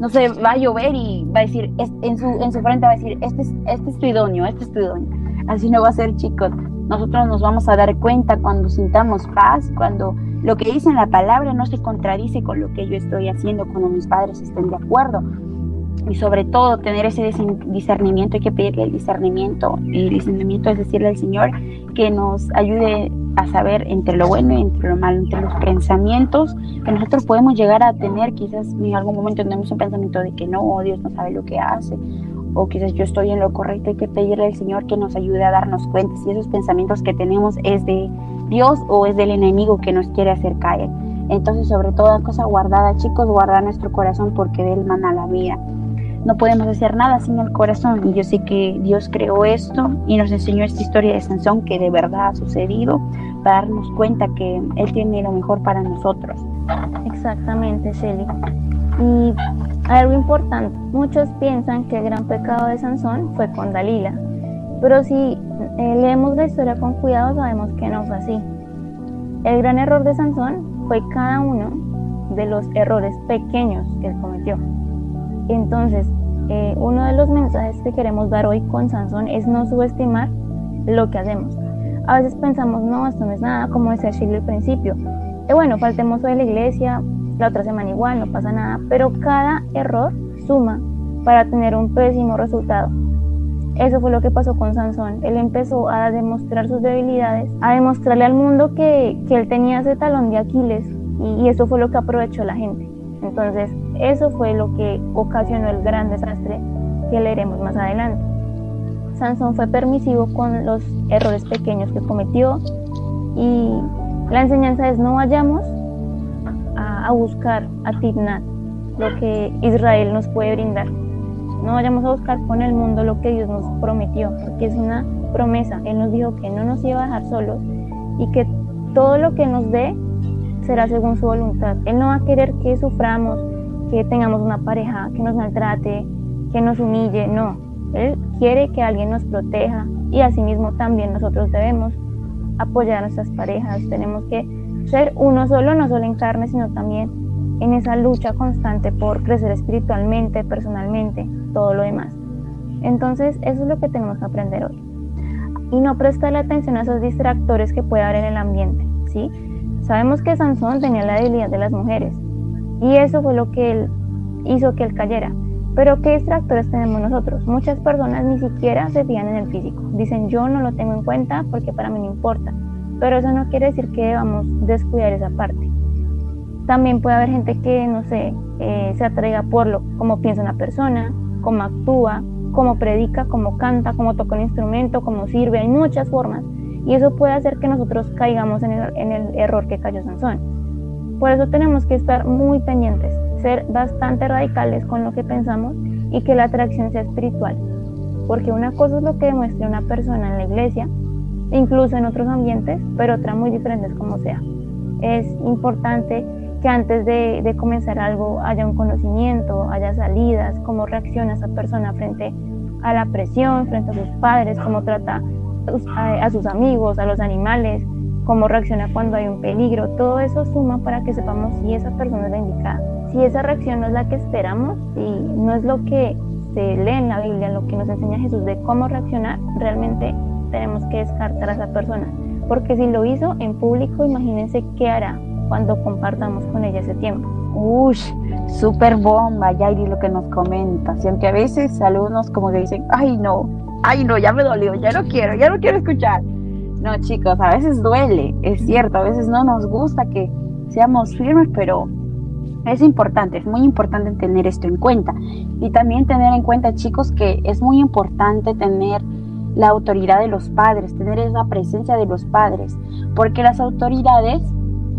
no sé, va a llover y va a decir, en su, en su frente va a decir, este es, este es tu idóneo, este es tu idóneo. Así no va a ser, chicos. Nosotros nos vamos a dar cuenta cuando sintamos paz, cuando lo que dice en la palabra no se contradice con lo que yo estoy haciendo, cuando mis padres estén de acuerdo. Y sobre todo tener ese discernimiento, hay que pedirle el discernimiento. Y el discernimiento es decirle al Señor que nos ayude a saber entre lo bueno y entre lo malo, entre los pensamientos que nosotros podemos llegar a tener, quizás en algún momento tenemos un pensamiento de que no, Dios no sabe lo que hace, o quizás yo estoy en lo correcto, hay que pedirle al Señor que nos ayude a darnos cuenta si esos pensamientos que tenemos es de Dios o es del enemigo que nos quiere hacer caer. Entonces, sobre toda cosa guardada, chicos, guardar nuestro corazón porque de él mana la vida. No podemos hacer nada sin el corazón. Y yo sé que Dios creó esto y nos enseñó esta historia de Sansón que de verdad ha sucedido para darnos cuenta que Él tiene lo mejor para nosotros. Exactamente, Shelly. Y algo importante, muchos piensan que el gran pecado de Sansón fue con Dalila, pero si eh, leemos la historia con cuidado sabemos que no fue así. El gran error de Sansón fue cada uno de los errores pequeños que él cometió. Entonces, eh, uno de los mensajes que queremos dar hoy con Sansón es no subestimar lo que hacemos. A veces pensamos, no, esto no es nada, como decía Shirley al principio. Y bueno, faltemos hoy la iglesia, la otra semana igual, no pasa nada, pero cada error suma para tener un pésimo resultado. Eso fue lo que pasó con Sansón. Él empezó a demostrar sus debilidades, a demostrarle al mundo que, que él tenía ese talón de Aquiles y, eso fue lo que aprovechó la gente. Entonces, eso fue lo que ocasionó el gran desastre que leeremos más adelante. Sansón fue permisivo con los errores pequeños que cometió y la enseñanza es no vayamos a, buscar a Tibnat lo que Israel nos puede brindar. No vayamos a buscar con el mundo lo que Dios nos prometió, porque es una promesa. Él nos dijo que no nos iba a dejar solos y que todo lo que nos dé será según su voluntad. Él no va a querer que suframos, que tengamos una pareja que nos maltrate, que nos humille, no. Él quiere que alguien nos proteja y asimismo también nosotros debemos apoyar a nuestras parejas. Tenemos que ser uno solo, no solo en carne, sino también en esa lucha constante por crecer espiritualmente, personalmente, todo lo demás. Entonces, eso es lo que tenemos que aprender hoy. Y no prestarle atención a esos distractores que puede haber en el ambiente, ¿sí? Sabemos que Sansón tenía la debilidad de las mujeres y eso fue lo que él hizo que él cayera. Pero ¿qué distractores tenemos nosotros? Muchas personas ni siquiera se fían en el físico. Dicen yo no lo tengo en cuenta porque para mí no importa pero eso no quiere decir que debamos descuidar esa parte. También puede haber gente que, no sé, eh, se atraiga por lo como piensa una persona, cómo actúa, cómo predica, cómo canta, cómo toca un instrumento, cómo sirve, hay muchas formas. Y eso puede hacer que nosotros caigamos en el, en el error que cayó Sansón. Por eso tenemos que estar muy pendientes, ser bastante radicales con lo que pensamos y que la atracción sea espiritual. Porque una cosa es lo que demuestra una persona en la iglesia incluso en otros ambientes, pero otra muy diferentes como sea. Es importante que antes de, comenzar algo haya un conocimiento, haya salidas, cómo reacciona esa persona frente a la presión, frente a sus padres, cómo trata a sus amigos, a los animales, cómo reacciona cuando hay un peligro. Todo eso suma para que sepamos si esa persona es la indicada. Si esa reacción no es la que esperamos y no es lo que se lee en la Biblia, lo que nos enseña Jesús de cómo reaccionar, realmente tenemos que descartar a esa persona, porque si lo hizo en público, imagínense qué hará cuando compartamos con ella ese tiempo. Uy, súper bomba, Yairi, lo que nos comenta. Y aunque a veces algunos como que dicen, ay no, ay no, ya me dolió, ya no quiero, ya no quiero escuchar. No, chicos, a veces duele, es cierto, a veces no nos gusta que seamos firmes, pero Es importante, es muy importante tener esto en cuenta. Y también tener en cuenta, chicos, que es muy importante tener la autoridad de los padres, tener esa presencia de los padres, porque las autoridades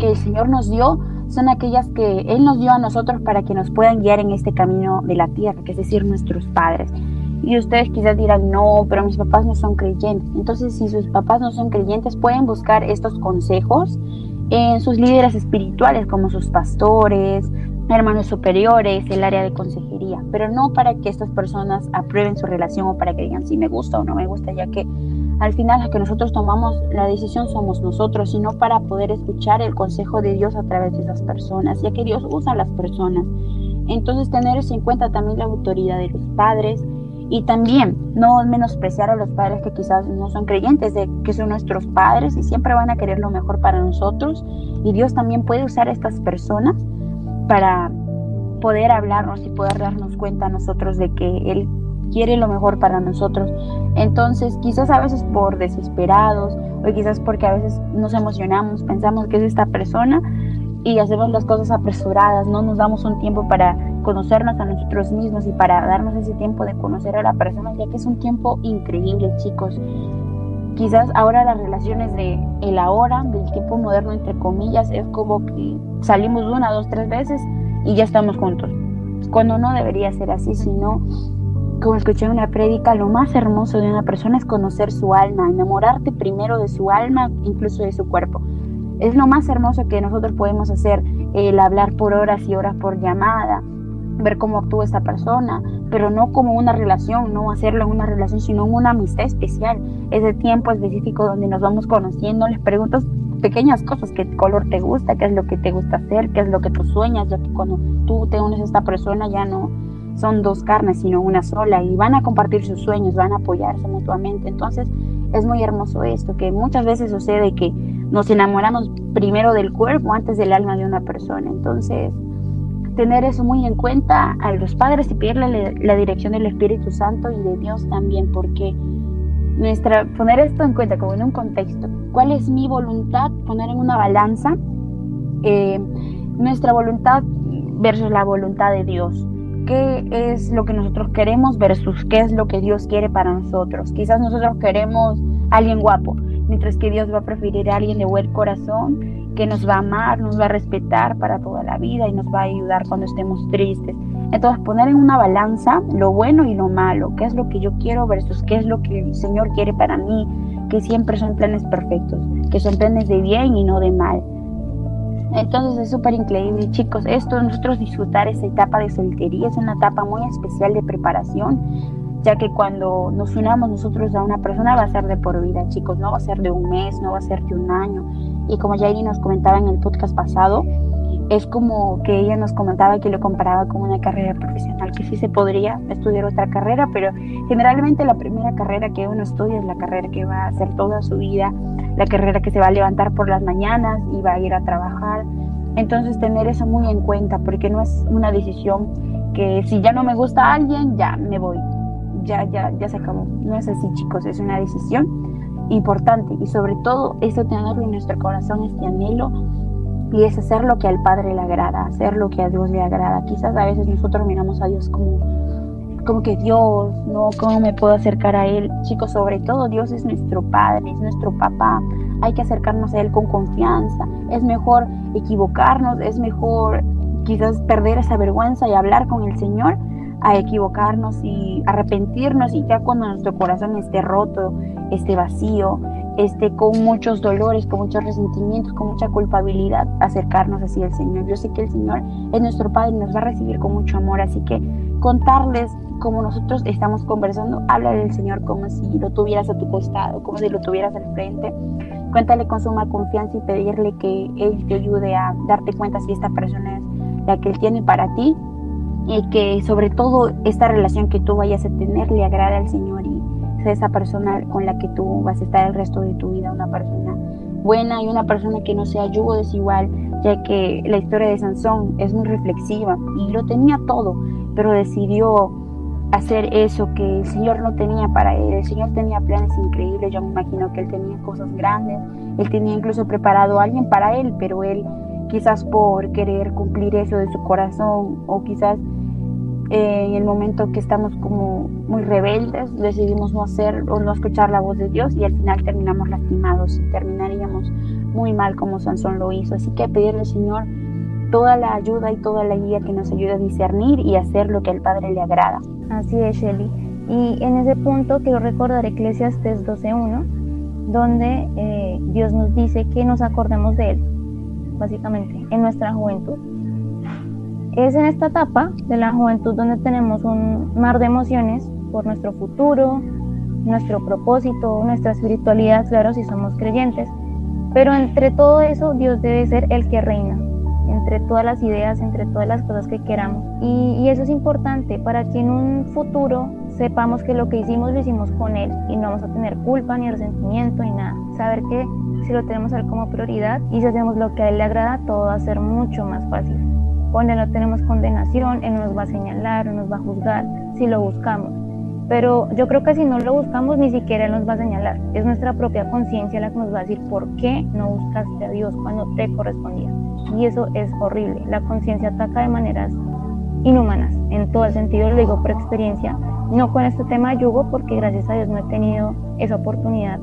que el Señor nos dio son aquellas que Él nos dio a nosotros para que nos puedan guiar en este camino de la tierra, que es decir, nuestros padres. Y ustedes quizás dirán, no, pero mis papás no son creyentes. Entonces, si sus papás no son creyentes, pueden buscar estos consejos en sus líderes espirituales, como sus pastores, hermanos superiores, el área de consejería, pero no para que estas personas aprueben su relación o para que digan si me gusta o no me gusta, ya que al final la que nosotros tomamos la decisión somos nosotros, sino para poder escuchar el consejo de Dios a través de esas personas, ya que Dios usa a las personas. Entonces tener en cuenta también la autoridad de los padres y también no menospreciar a los padres que quizás no son creyentes, de que son nuestros padres y siempre van a querer lo mejor para nosotros. Y Dios también puede usar a estas personas para poder hablarnos y poder darnos cuenta a nosotros de que Él quiere lo mejor para nosotros. Entonces, quizás a veces por desesperados o quizás porque a veces nos emocionamos, pensamos que es esta persona y hacemos las cosas apresuradas, no nos damos un tiempo para conocernos a nosotros mismos y para darnos ese tiempo de conocer a la persona, ya que es un tiempo increíble, chicos. Quizás ahora las relaciones de el ahora, del tiempo moderno, entre comillas, es como que salimos una, dos, tres veces y ya estamos juntos. Cuando no debería ser así, sino como escuché una prédica, lo más hermoso de una persona es conocer su alma, enamorarte primero de su alma, incluso de su cuerpo. Es lo más hermoso que nosotros podemos hacer, el hablar por horas y horas por llamada, ver cómo actúa esta persona, pero no como una relación, no hacerlo en una relación, sino en una amistad especial, ese tiempo específico donde nos vamos conociendo, les preguntas pequeñas cosas, qué color te gusta, qué es lo que te gusta hacer, qué es lo que tú sueñas, ya que cuando tú te unes a esta persona ya no son dos carnes, sino una sola, y van a compartir sus sueños, van a apoyarse mutuamente. Entonces, es muy hermoso esto, que muchas veces sucede que nos enamoramos primero del cuerpo antes del alma de una persona. Entonces, tener eso muy en cuenta a los padres y pedirle la dirección del Espíritu Santo y de Dios también, porque nuestra, poner esto en cuenta como en un contexto, cuál es mi voluntad, poner en una balanza eh, nuestra voluntad versus la voluntad de Dios qué es lo que nosotros queremos versus qué es lo que Dios quiere para nosotros. Quizás nosotros queremos a alguien guapo, mientras que Dios va a preferir a alguien de buen corazón, que nos va a amar, nos va a respetar para toda la vida y nos va a ayudar cuando estemos tristes. Entonces poner en una balanza lo bueno y lo malo, qué es lo que yo quiero versus qué es lo que el Señor quiere para mí, que siempre son planes perfectos, que son planes de bien y no de mal. Entonces es súper increíble, chicos. Esto, nosotros disfrutar esta etapa de soltería es una etapa muy especial de preparación, ya que cuando nos unamos nosotros a una persona va a ser de por vida, chicos. No va a ser de un mes, no va a ser de un año. Y como Jairi nos comentaba en el podcast pasado, es como que ella nos comentaba que lo comparaba con una carrera profesional, que sí se podría estudiar otra carrera, pero generalmente la primera carrera que uno estudia es la carrera que va a hacer toda su vida la carrera que se va a levantar por las mañanas y va a ir a trabajar. Entonces tener eso muy en cuenta porque no es una decisión que si ya no me gusta a alguien, ya me voy. Ya, ya, ya se acabó. No es así, chicos, es una decisión importante y sobre todo eso tenerlo en nuestro corazón, este anhelo y es hacer lo que al Padre le agrada, hacer lo que a Dios le agrada. Quizás a veces nosotros miramos a Dios como como que Dios, ¿no? ¿Cómo me puedo acercar a Él? Chicos, sobre todo Dios es nuestro Padre, es nuestro papá. Hay que acercarnos a Él con confianza. Es mejor equivocarnos, es mejor quizás perder esa vergüenza y hablar con el Señor a equivocarnos y arrepentirnos y ya cuando nuestro corazón esté roto, esté vacío, esté con muchos dolores, con muchos resentimientos, con mucha culpabilidad, acercarnos así al Señor. Yo sé que el Señor es nuestro Padre y nos va a recibir con mucho amor, así que contarles como nosotros estamos conversando, habla del Señor como si lo tuvieras a tu costado, como si lo tuvieras al frente. Cuéntale con suma confianza y pedirle que Él te ayude a darte cuenta si esta persona es la que Él tiene para ti y que sobre todo esta relación que tú vayas a tener le agrade al Señor y sea esa persona con la que tú vas a estar el resto de tu vida, una persona buena y una persona que no sea yugo desigual, ya que la historia de Sansón es muy reflexiva y lo tenía todo, pero decidió hacer eso que el Señor no tenía para él. El Señor tenía planes increíbles, yo me imagino que él tenía cosas grandes, él tenía incluso preparado a alguien para él, pero él quizás por querer cumplir eso de su corazón o quizás en el momento que estamos como muy rebeldes, decidimos no hacer o no escuchar la voz de Dios y al final terminamos lastimados y terminaríamos muy mal como Sansón lo hizo. Así que pedirle al Señor toda la ayuda y toda la guía que nos ayude a discernir y hacer lo que al Padre le agrada. Así es, Shelly. Y en ese punto quiero recordar Eclesiastes 12.1, donde eh, Dios nos dice que nos acordemos de Él, básicamente, en nuestra juventud es en esta etapa de la juventud donde tenemos un mar de emociones por nuestro futuro, nuestro propósito, nuestra espiritualidad, claro, si somos creyentes. Pero entre todo eso, Dios debe ser el que reina, entre todas las ideas, entre todas las cosas que queramos. Y, eso es importante para que en un futuro sepamos que lo que hicimos lo hicimos con Él y no vamos a tener culpa ni resentimiento ni nada. Saber que si lo tenemos a Él como prioridad y si hacemos lo que a Él le agrada, todo va a ser mucho más fácil donde no tenemos condenación, Él nos va a señalar, nos va a juzgar si lo buscamos. Pero yo creo que si no lo buscamos, ni siquiera Él nos va a señalar. Es nuestra propia conciencia la que nos va a decir por qué no buscaste a Dios cuando te correspondía. Y eso es horrible. La conciencia ataca de maneras inhumanas, en todo el sentido, lo digo por experiencia. No con este tema de yugo, porque gracias a Dios no he tenido esa oportunidad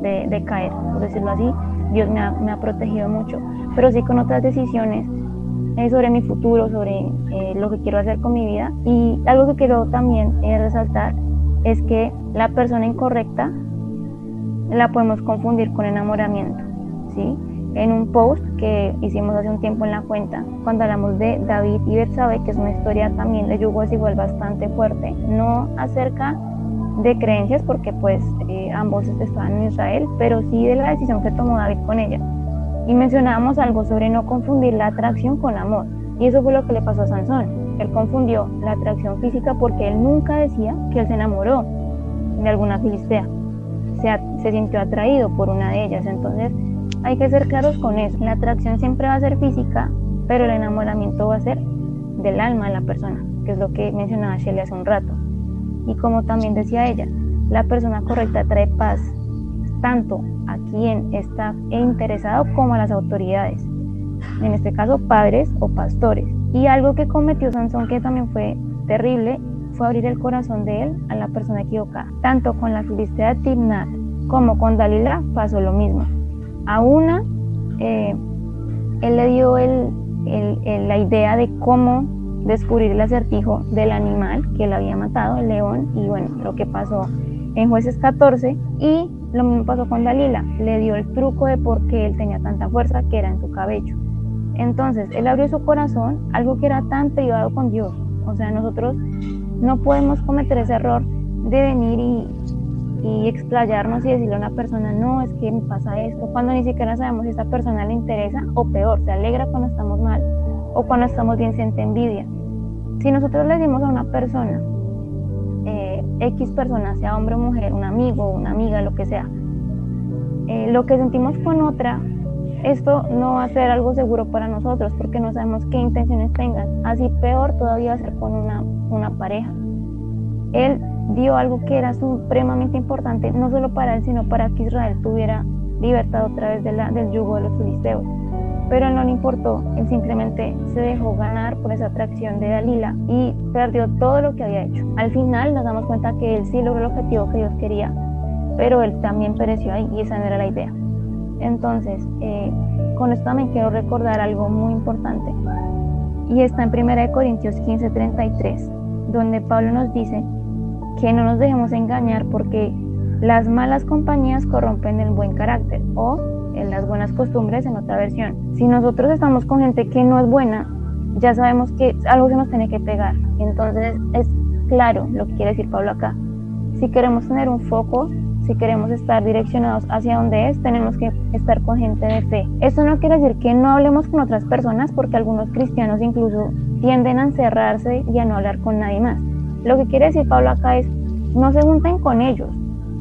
de, caer, por decirlo así. Dios me ha, me ha protegido mucho. Pero sí con otras decisiones sobre mi futuro, sobre eh, lo que quiero hacer con mi vida. Y algo que quiero también eh, resaltar es que la persona incorrecta la podemos confundir con enamoramiento, ¿sí? En un post que hicimos hace un tiempo en la cuenta, cuando hablamos de David y Betsabe, que es una historia también de yugo igual bastante fuerte, no acerca de creencias, porque pues eh, ambos estaban en Israel, pero sí de la decisión que tomó David con ella. Y mencionábamos algo sobre no confundir la atracción con amor. Y eso fue lo que le pasó a Sansón. Él confundió la atracción física porque él nunca decía que él se enamoró de alguna filistea. Se, se sintió atraído por una de ellas. Entonces hay que ser claros con eso. La atracción siempre va a ser física, pero el enamoramiento va a ser del alma de la persona, que es lo que mencionaba Shelley hace un rato. Y como también decía ella, la persona correcta trae paz, tanto a quien está interesado como a las autoridades, en este caso padres o pastores. Y algo que cometió Sansón que también fue terrible fue abrir el corazón de él a la persona equivocada. Tanto con la filistea Timnat como con Dalila pasó lo mismo. A una, eh, él le dio la idea de cómo descubrir el acertijo del animal que él había matado, el león, y bueno, lo que pasó en jueces 14, y lo mismo pasó con Dalila, le dio el truco de por qué él tenía tanta fuerza que era en su cabello. Entonces, él abrió su corazón, algo que era tan privado con Dios. O sea, nosotros no podemos cometer ese error de venir y, y explayarnos y decirle a una persona, no, es que me pasa esto, cuando ni siquiera sabemos si esa persona le interesa o peor, se alegra cuando estamos mal o cuando estamos bien siente envidia. Si nosotros le decimos a una persona, eh, X persona, sea hombre o mujer, un amigo, una amiga, lo que sea, eh, lo que sentimos con otra, esto no va a ser algo seguro para nosotros porque no sabemos qué intenciones tengan. Así peor todavía va a ser con una, una pareja. Él dio algo que era supremamente importante, no solo para él, sino para que Israel tuviera libertad otra vez de la, del yugo de los filisteos pero no le importó, él simplemente se dejó ganar por esa atracción de Dalila y perdió todo lo que había hecho. Al final nos damos cuenta que él sí logró el objetivo que Dios quería, pero él también pereció ahí y esa no era la idea. Entonces, eh, con esto también quiero recordar algo muy importante y está en 1 Corintios 15:33, donde Pablo nos dice que no nos dejemos engañar porque las malas compañías corrompen el buen carácter o en las buenas costumbres en otra versión. Si nosotros estamos con gente que no es buena, ya sabemos que algo se nos tiene que pegar. Entonces es claro lo que quiere decir Pablo acá. Si queremos tener un foco, si queremos estar direccionados hacia donde es, tenemos que estar con gente de fe. Eso no quiere decir que no hablemos con otras personas, porque algunos cristianos incluso tienden a encerrarse y a no hablar con nadie más. Lo que quiere decir Pablo acá es, no se junten con ellos,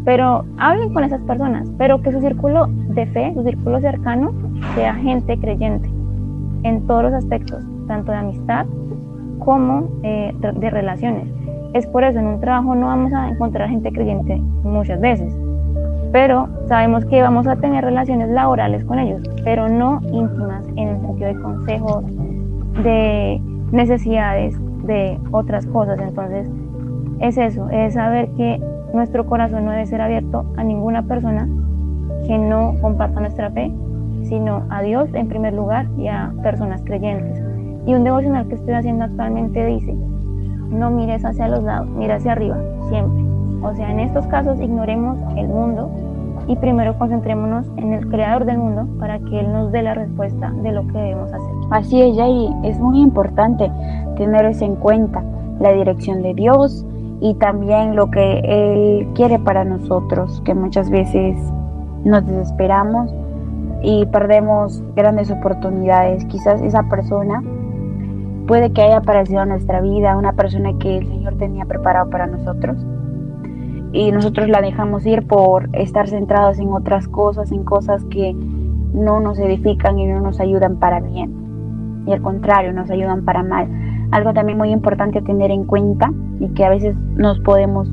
pero hablen con esas personas, pero que su círculo de fe, su círculo cercano, sea gente creyente en todos los aspectos, tanto de amistad como eh, de relaciones. Es por eso, en un trabajo no vamos a encontrar gente creyente muchas veces, pero sabemos que vamos a tener relaciones laborales con ellos, pero no íntimas en el sentido de consejos, de necesidades, de otras cosas. Entonces, es eso, es saber que nuestro corazón no debe ser abierto a ninguna persona que no comparta nuestra fe, sino a Dios en primer lugar y a personas creyentes. Y un devocional que estoy haciendo actualmente dice, no mires hacia los lados, mira hacia arriba, siempre. O sea, en estos casos ignoremos el mundo y primero concentrémonos en el creador del mundo para que Él nos dé la respuesta de lo que debemos hacer. Así es, Jairi, es muy importante tener eso en cuenta, la dirección de Dios y también lo que Él quiere para nosotros, que muchas veces nos desesperamos y perdemos grandes oportunidades. Quizás esa persona puede que haya aparecido en nuestra vida, una persona que el Señor tenía preparado para nosotros y nosotros la dejamos ir por estar centrados en otras cosas, en cosas que no nos edifican y no nos ayudan para bien. Y al contrario, nos ayudan para mal. Algo también muy importante a tener en cuenta y que a veces nos podemos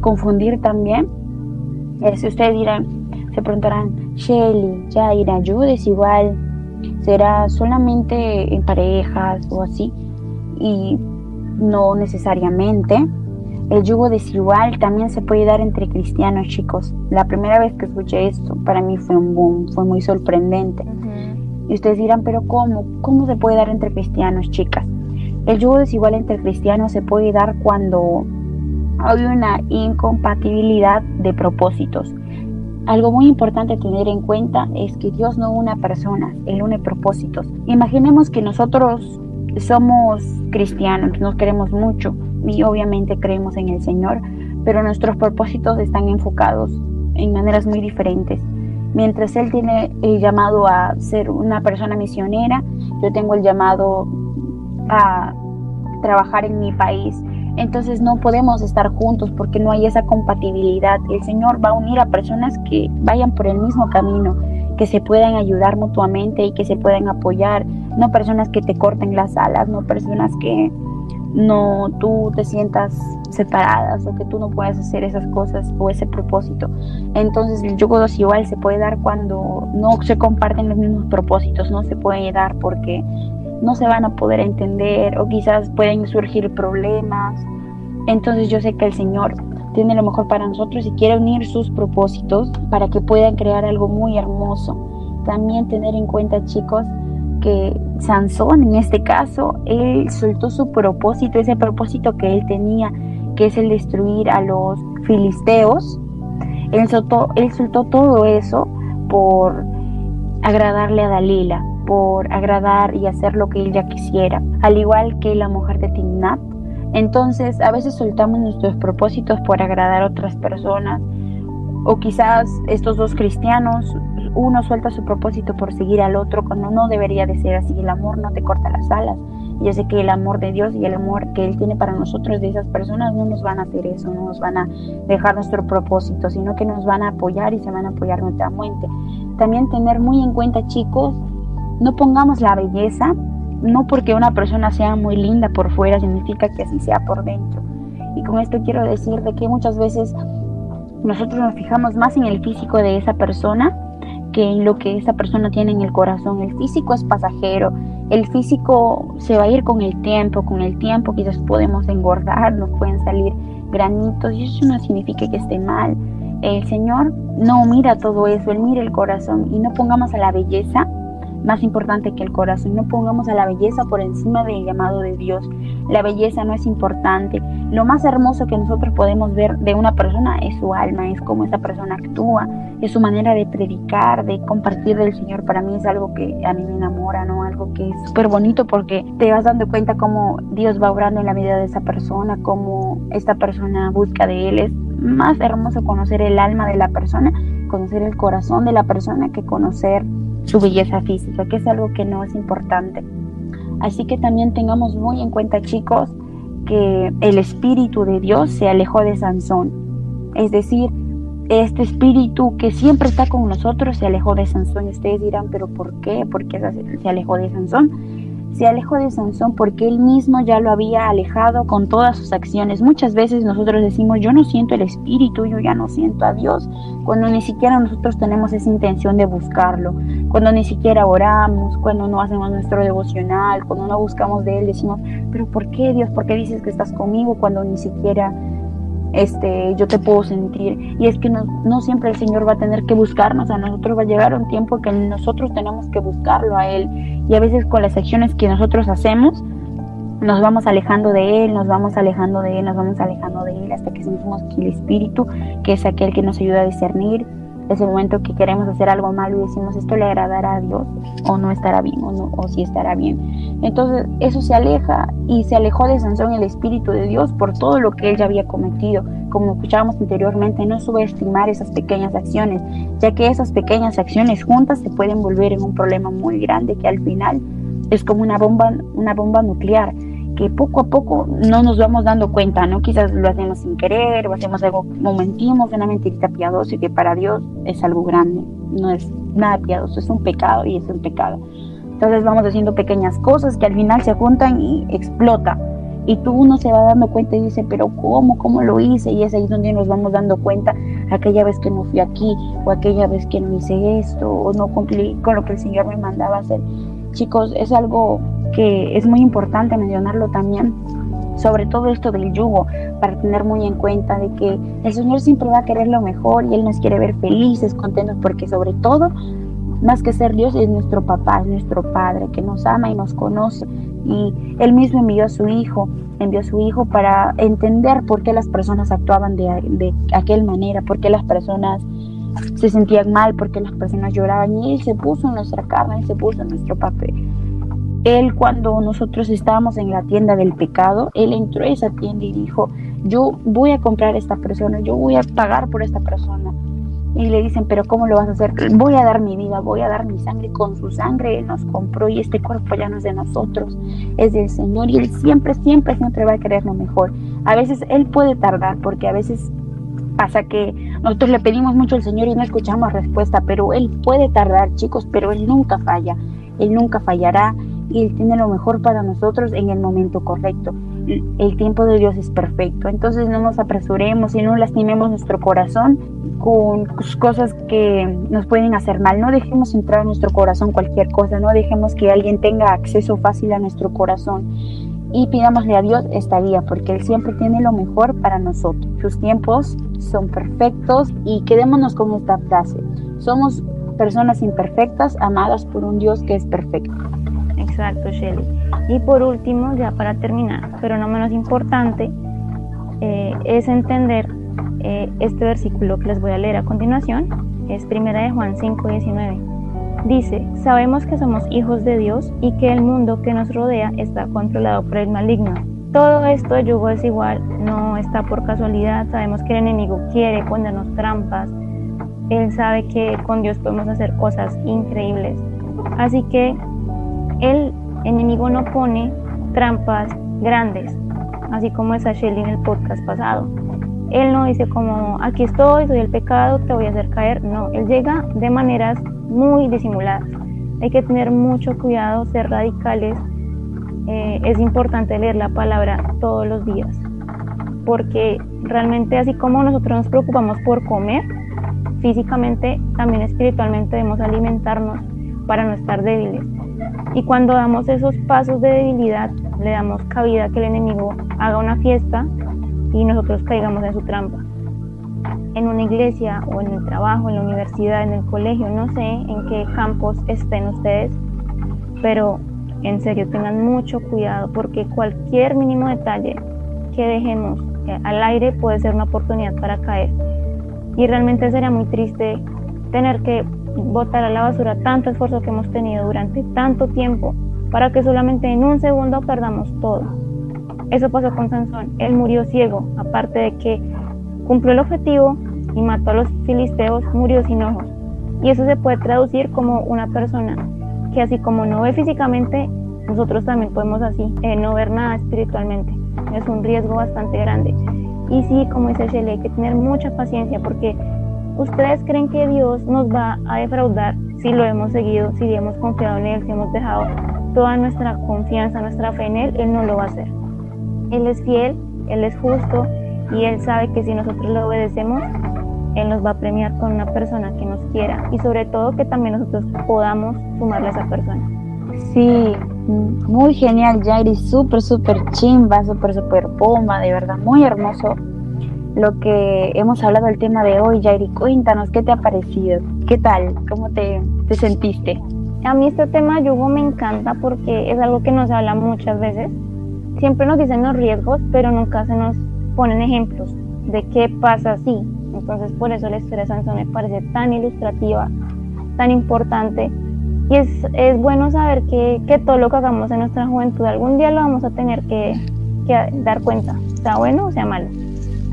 confundir también es, ustedes dirán, se preguntarán, Shelly, Jaira, yo desigual, será solamente en parejas o así, y no necesariamente. El yugo desigual también se puede dar entre cristianos, chicos. La primera vez que escuché esto, para mí fue un boom, fue muy sorprendente. Y ustedes dirán, pero ¿cómo? ¿Cómo se puede dar entre cristianos, chicas? El yugo desigual entre cristianos se puede dar cuando hay una incompatibilidad de propósitos. Algo muy importante tener en cuenta es que Dios no une personas, Él une propósitos. Imaginemos que nosotros somos cristianos, nos queremos mucho y obviamente creemos en el Señor, pero nuestros propósitos están enfocados en maneras muy diferentes. Mientras Él tiene el llamado a ser una persona misionera, yo tengo el llamado a trabajar en mi país. Entonces no podemos estar juntos porque no hay esa compatibilidad. El Señor va a unir a personas que vayan por el mismo camino, que se puedan ayudar mutuamente y que se puedan apoyar. No personas que te corten las alas, no personas que no tú te sientas separadas o que tú no puedas hacer esas cosas o ese propósito. Entonces el yugo igual se puede dar cuando no se comparten los mismos propósitos, no se puede dar porque no se van a poder entender o quizás pueden surgir problemas. Entonces yo sé que el Señor tiene lo mejor para nosotros y quiere unir sus propósitos para que puedan crear algo muy hermoso. También tener en cuenta chicos que Sansón en este caso, él soltó su propósito, ese propósito que él tenía, que es el destruir a los filisteos. Él soltó, él soltó todo eso por agradarle a Dalila, por agradar y hacer lo que él ya quisiera, al igual que la mujer de Timnat. Entonces, a veces soltamos nuestros propósitos por agradar a otras personas, o quizás estos dos cristianos uno suelta su propósito por seguir al otro cuando no debería de ser así. El amor no te corta las alas. Yo sé que el amor de Dios y el amor que Él tiene para nosotros de esas personas no nos van a hacer eso, no nos van a dejar nuestro propósito, sino que nos van a apoyar y se van a apoyar mutuamente. También tener muy en cuenta, chicos, no pongamos la belleza, no porque una persona sea muy linda por fuera significa que así sea por dentro. Y con esto quiero decir de que muchas veces nosotros nos fijamos más en el físico de esa persona que en lo que esa persona tiene en el corazón. El físico es pasajero, el físico se va a ir con el tiempo, con el tiempo quizás podemos engordar, nos pueden salir granitos y eso no significa que esté mal. El Señor no mira todo eso, Él mira el corazón y no pongamos a la belleza más importante que el corazón. No pongamos a la belleza por encima del llamado de Dios. La belleza no es importante. Lo más hermoso que nosotros podemos ver de una persona es su alma, es cómo esa persona actúa, es su manera de predicar, de compartir del Señor. Para mí es algo que a mí me enamora, ¿no? Algo que es súper bonito porque te vas dando cuenta cómo Dios va obrando en la vida de esa persona, cómo esta persona busca de Él. Es más hermoso conocer el alma de la persona, conocer el corazón de la persona que conocer su belleza física, que es algo que no es importante. Así que también tengamos muy en cuenta, chicos, que el espíritu de Dios se alejó de Sansón. Es decir, este espíritu que siempre está con nosotros se alejó de Sansón. ustedes dirán, pero ¿por qué? ¿Por qué se alejó de Sansón? Se alejó de Sansón porque él mismo ya lo había alejado con todas sus acciones. Muchas veces nosotros decimos, yo no siento el Espíritu, yo ya no siento a Dios, cuando ni siquiera nosotros tenemos esa intención de buscarlo, cuando ni siquiera oramos, cuando no hacemos nuestro devocional, cuando no buscamos de Él, decimos, pero ¿por qué Dios? ¿Por qué dices que estás conmigo cuando ni siquiera este, yo te puedo sentir. Y es que no, no, siempre el Señor va a tener que buscarnos, a nosotros va a llegar un tiempo que nosotros tenemos que buscarlo a Él. Y a veces con las acciones que nosotros hacemos, nos vamos alejando de Él, nos vamos alejando de Él, nos vamos alejando de Él hasta que sentimos que el Espíritu, que es aquel que nos ayuda a discernir, es el momento que queremos hacer algo malo y decimos esto le agradará a Dios o no estará bien o, si estará bien. Entonces eso se aleja y se alejó de Sansón el Espíritu de Dios por todo lo que él ya había cometido. Como escuchábamos anteriormente, no subestimar esas pequeñas acciones, ya que esas pequeñas acciones juntas se pueden volver en un problema muy grande que al final es como una bomba, una bomba nuclear que poco a poco no nos vamos dando cuenta, ¿no? Quizás lo hacemos sin querer o hacemos algo, o mentimos, una mentirita piadosa y que para Dios es algo grande, no es nada piadoso, es un pecado y es un pecado. Entonces vamos haciendo pequeñas cosas que al final se juntan y explota. Y tú uno se va dando cuenta y dice, pero ¿cómo? ¿Cómo lo hice? Y es ahí donde nos vamos dando cuenta, aquella vez que no fui aquí, o aquella vez que no hice esto, o no cumplí con lo que el Señor me mandaba hacer. Chicos, es algo que es muy importante mencionarlo también, sobre todo esto del yugo, para tener muy en cuenta de que el Señor siempre va a querer lo mejor y Él nos quiere ver felices, contentos, porque sobre todo, más que ser Dios, es nuestro papá, es nuestro Padre, que nos ama y nos conoce. Y Él mismo envió a su Hijo, envió a su Hijo para entender por qué las personas actuaban de, de aquel manera, por qué las personas se sentían mal, por qué las personas lloraban. Y Él se puso en nuestra carne, Él se puso en nuestro papel él cuando nosotros estábamos en la tienda del pecado, él entró a esa tienda y dijo, yo voy a comprar a esta persona, yo voy a pagar por esta persona. Y le dicen, pero ¿cómo lo vas a hacer? Voy a dar mi vida, voy a dar mi sangre. Con su sangre Él nos compró y este cuerpo ya no es de nosotros, es del Señor. Y Él siempre, siempre, siempre va a querer lo mejor. A veces Él puede tardar porque a veces pasa que nosotros le pedimos mucho al Señor y no escuchamos respuesta, pero Él puede tardar, chicos, pero Él nunca falla. Él nunca fallará y Él tiene lo mejor para nosotros en el momento correcto. El tiempo de Dios es perfecto, entonces no nos apresuremos y no lastimemos nuestro corazón con cosas que nos pueden hacer mal. No dejemos entrar a nuestro corazón cualquier cosa, no dejemos que alguien tenga acceso fácil a nuestro corazón y pidámosle a Dios esta guía porque Él siempre tiene lo mejor para nosotros. Sus tiempos son perfectos y quedémonos con esta frase. Somos personas imperfectas amadas por un Dios que es perfecto. Exacto, Shelly. Y por último, ya para terminar, pero no menos importante, eh, es entender eh, este versículo que les voy a leer a continuación. Es primera de Juan 5, 19. Dice, sabemos que somos hijos de Dios y que el mundo que nos rodea está controlado por el maligno. Todo esto de yugo es igual, no está por casualidad, sabemos que el enemigo quiere ponernos trampas, él sabe que con Dios podemos hacer cosas increíbles. Así que el enemigo no pone trampas grandes, así como esa Shelly en el podcast pasado. Él no dice como, aquí estoy, soy el pecado, te voy a hacer caer. No, él llega de maneras muy disimuladas. Hay que tener mucho cuidado, ser radicales. Eh, es importante leer la palabra todos los días, porque realmente así como nosotros nos preocupamos por comer, físicamente, también espiritualmente debemos alimentarnos para no estar débiles. Y cuando damos esos pasos de debilidad, le damos cabida a que el enemigo haga una fiesta y nosotros caigamos en su trampa. En una iglesia o en el trabajo, en la universidad, en el colegio, no sé en qué campos estén ustedes, pero en serio tengan mucho cuidado porque cualquier mínimo detalle que dejemos eh, al aire puede ser una oportunidad para caer. Y realmente sería muy triste tener que botar a la basura tanto esfuerzo que hemos tenido durante tanto tiempo para que solamente en un segundo perdamos todo. Eso pasó con Sansón. Él murió ciego, aparte de que cumplió el objetivo y mató a los filisteos, murió sin ojos. Y eso se puede traducir como una persona que así como no ve físicamente, nosotros también podemos así, eh, no ver nada espiritualmente. Es un riesgo bastante grande. Y sí, como dice Shelley, hay que tener mucha paciencia porque ¿Ustedes creen que Dios nos va a defraudar si lo hemos seguido, si hemos confiado en Él, si hemos dejado toda nuestra confianza, nuestra fe en Él, Él no lo va a hacer. Él es fiel, Él es justo y Él sabe que si nosotros le obedecemos, Él nos va a premiar con una persona que nos quiera y sobre todo que también nosotros podamos sumarle a esa persona. Sí, muy genial, Jairi, súper, súper chimba, súper, súper bomba, de verdad, muy hermoso lo que hemos hablado del tema de hoy, Jairi. Cuéntanos, ¿qué te ha parecido? ¿Qué tal? ¿Cómo te, te sentiste? A mí este tema yugo me encanta porque es algo que no se habla muchas veces. Siempre nos dicen los riesgos, pero nunca se nos ponen ejemplos de qué pasa así. Entonces por eso la historia de Sansón me parece tan ilustrativa, tan importante. Y es, es bueno saber que, que, todo lo que hagamos en nuestra juventud algún día lo vamos a tener que, que dar cuenta, sea bueno o sea malo.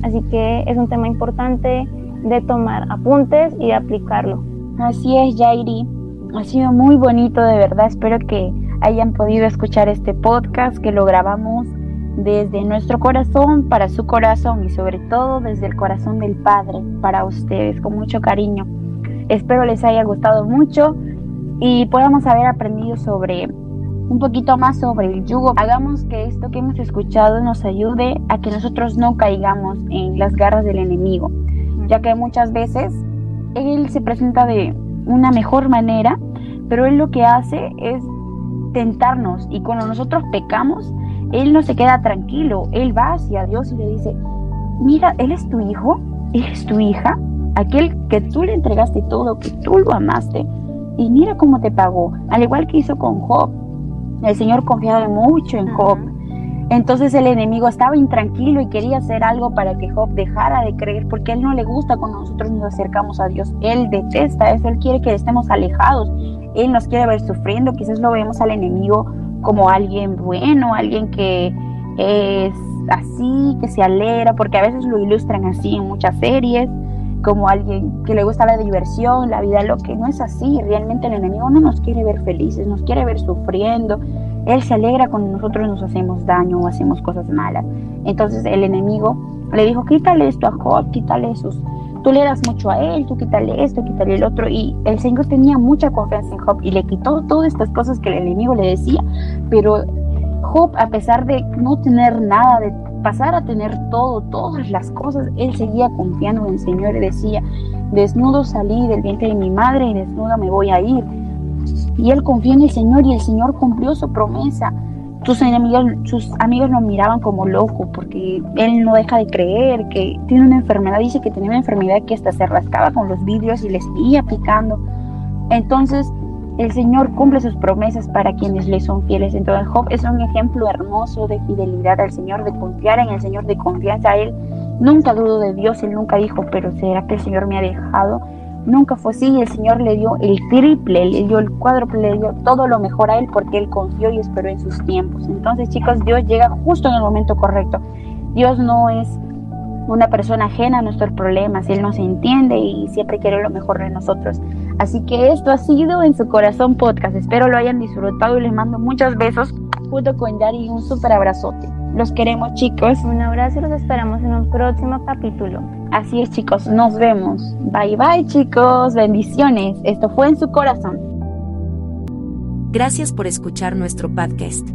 Así que es un tema importante de tomar apuntes y de aplicarlo. Así es, Jairi. Ha sido muy bonito, de verdad. Espero que hayan podido escuchar este podcast que lo grabamos desde nuestro corazón para su corazón y sobre todo desde el corazón del Padre para ustedes con mucho cariño. Espero les haya gustado mucho y podamos haber aprendido sobre un poquito más sobre el yugo. Hagamos que esto que hemos escuchado nos ayude a que nosotros no caigamos en las garras del enemigo, ya que muchas veces él se presenta de una mejor manera, pero él lo que hace es tentarnos y cuando nosotros pecamos, él no se queda tranquilo, él va hacia Dios y le dice, mira, él es tu hijo, él es tu hija, aquel que tú le entregaste todo, que tú lo amaste, y mira cómo te pagó, al igual que hizo con Job. El Señor confiaba mucho en Job. Entonces el enemigo estaba intranquilo y quería hacer algo para que Job dejara de creer, porque él no le gusta cuando nosotros nos acercamos a Dios. Él detesta eso, él quiere que estemos alejados. Él nos quiere ver sufriendo. Quizás lo vemos al enemigo como alguien bueno, alguien que es así, que se alegra, porque a veces lo ilustran así en muchas series como alguien que le gusta la diversión, la vida, lo que no es así. Realmente el enemigo no nos quiere ver felices, nos quiere ver sufriendo. Él se alegra cuando nosotros nos hacemos daño o hacemos cosas malas. Entonces el enemigo le dijo, quítale esto a Job, quítale esos. Tú le das mucho a él, tú quítale esto, quítale el otro. Y el Señor tenía mucha confianza en Job y le quitó todas estas cosas que el enemigo le decía. Pero Job, a pesar de no tener nada, de pasar a tener todo, todas las cosas, él seguía confiando en el Señor y decía, desnudo salí del vientre de mi madre y desnudo me voy a ir. Y él confió en el Señor y el Señor cumplió su promesa. Sus enemigos, sus amigos lo miraban como loco porque él no deja de creer que tiene una enfermedad, dice que tenía una enfermedad que hasta se rascaba con los vidrios y le seguía picando. Entonces, el Señor cumple sus promesas para quienes le son fieles. Entonces Job es un ejemplo hermoso de fidelidad al Señor, de confiar en el Señor, de confianza a Él. Nunca dudo de Dios, Él nunca dijo, pero ¿será que el Señor me ha dejado? Nunca fue así, el Señor le dio el triple, le dio el cuádruple, le dio todo lo mejor a Él porque Él confió y esperó en sus tiempos. Entonces chicos, Dios llega justo en el momento correcto. Dios no es una persona ajena a nuestros problemas, Él nos entiende y siempre quiere lo mejor de nosotros. Así que esto ha sido en su corazón podcast. Espero lo hayan disfrutado y les mando muchos besos junto con Yari un súper abrazote. Los queremos chicos. Un abrazo y los esperamos en un próximo capítulo. Así es chicos, nos vemos. Bye bye chicos, bendiciones. Esto fue en su corazón. Gracias por escuchar nuestro podcast.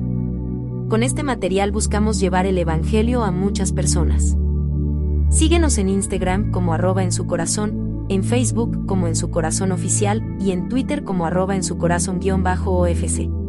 Con este material buscamos llevar el Evangelio a muchas personas. Síguenos en Instagram como arroba en su corazón en Facebook como en su corazón oficial y en Twitter como arroba en su corazón-ofc.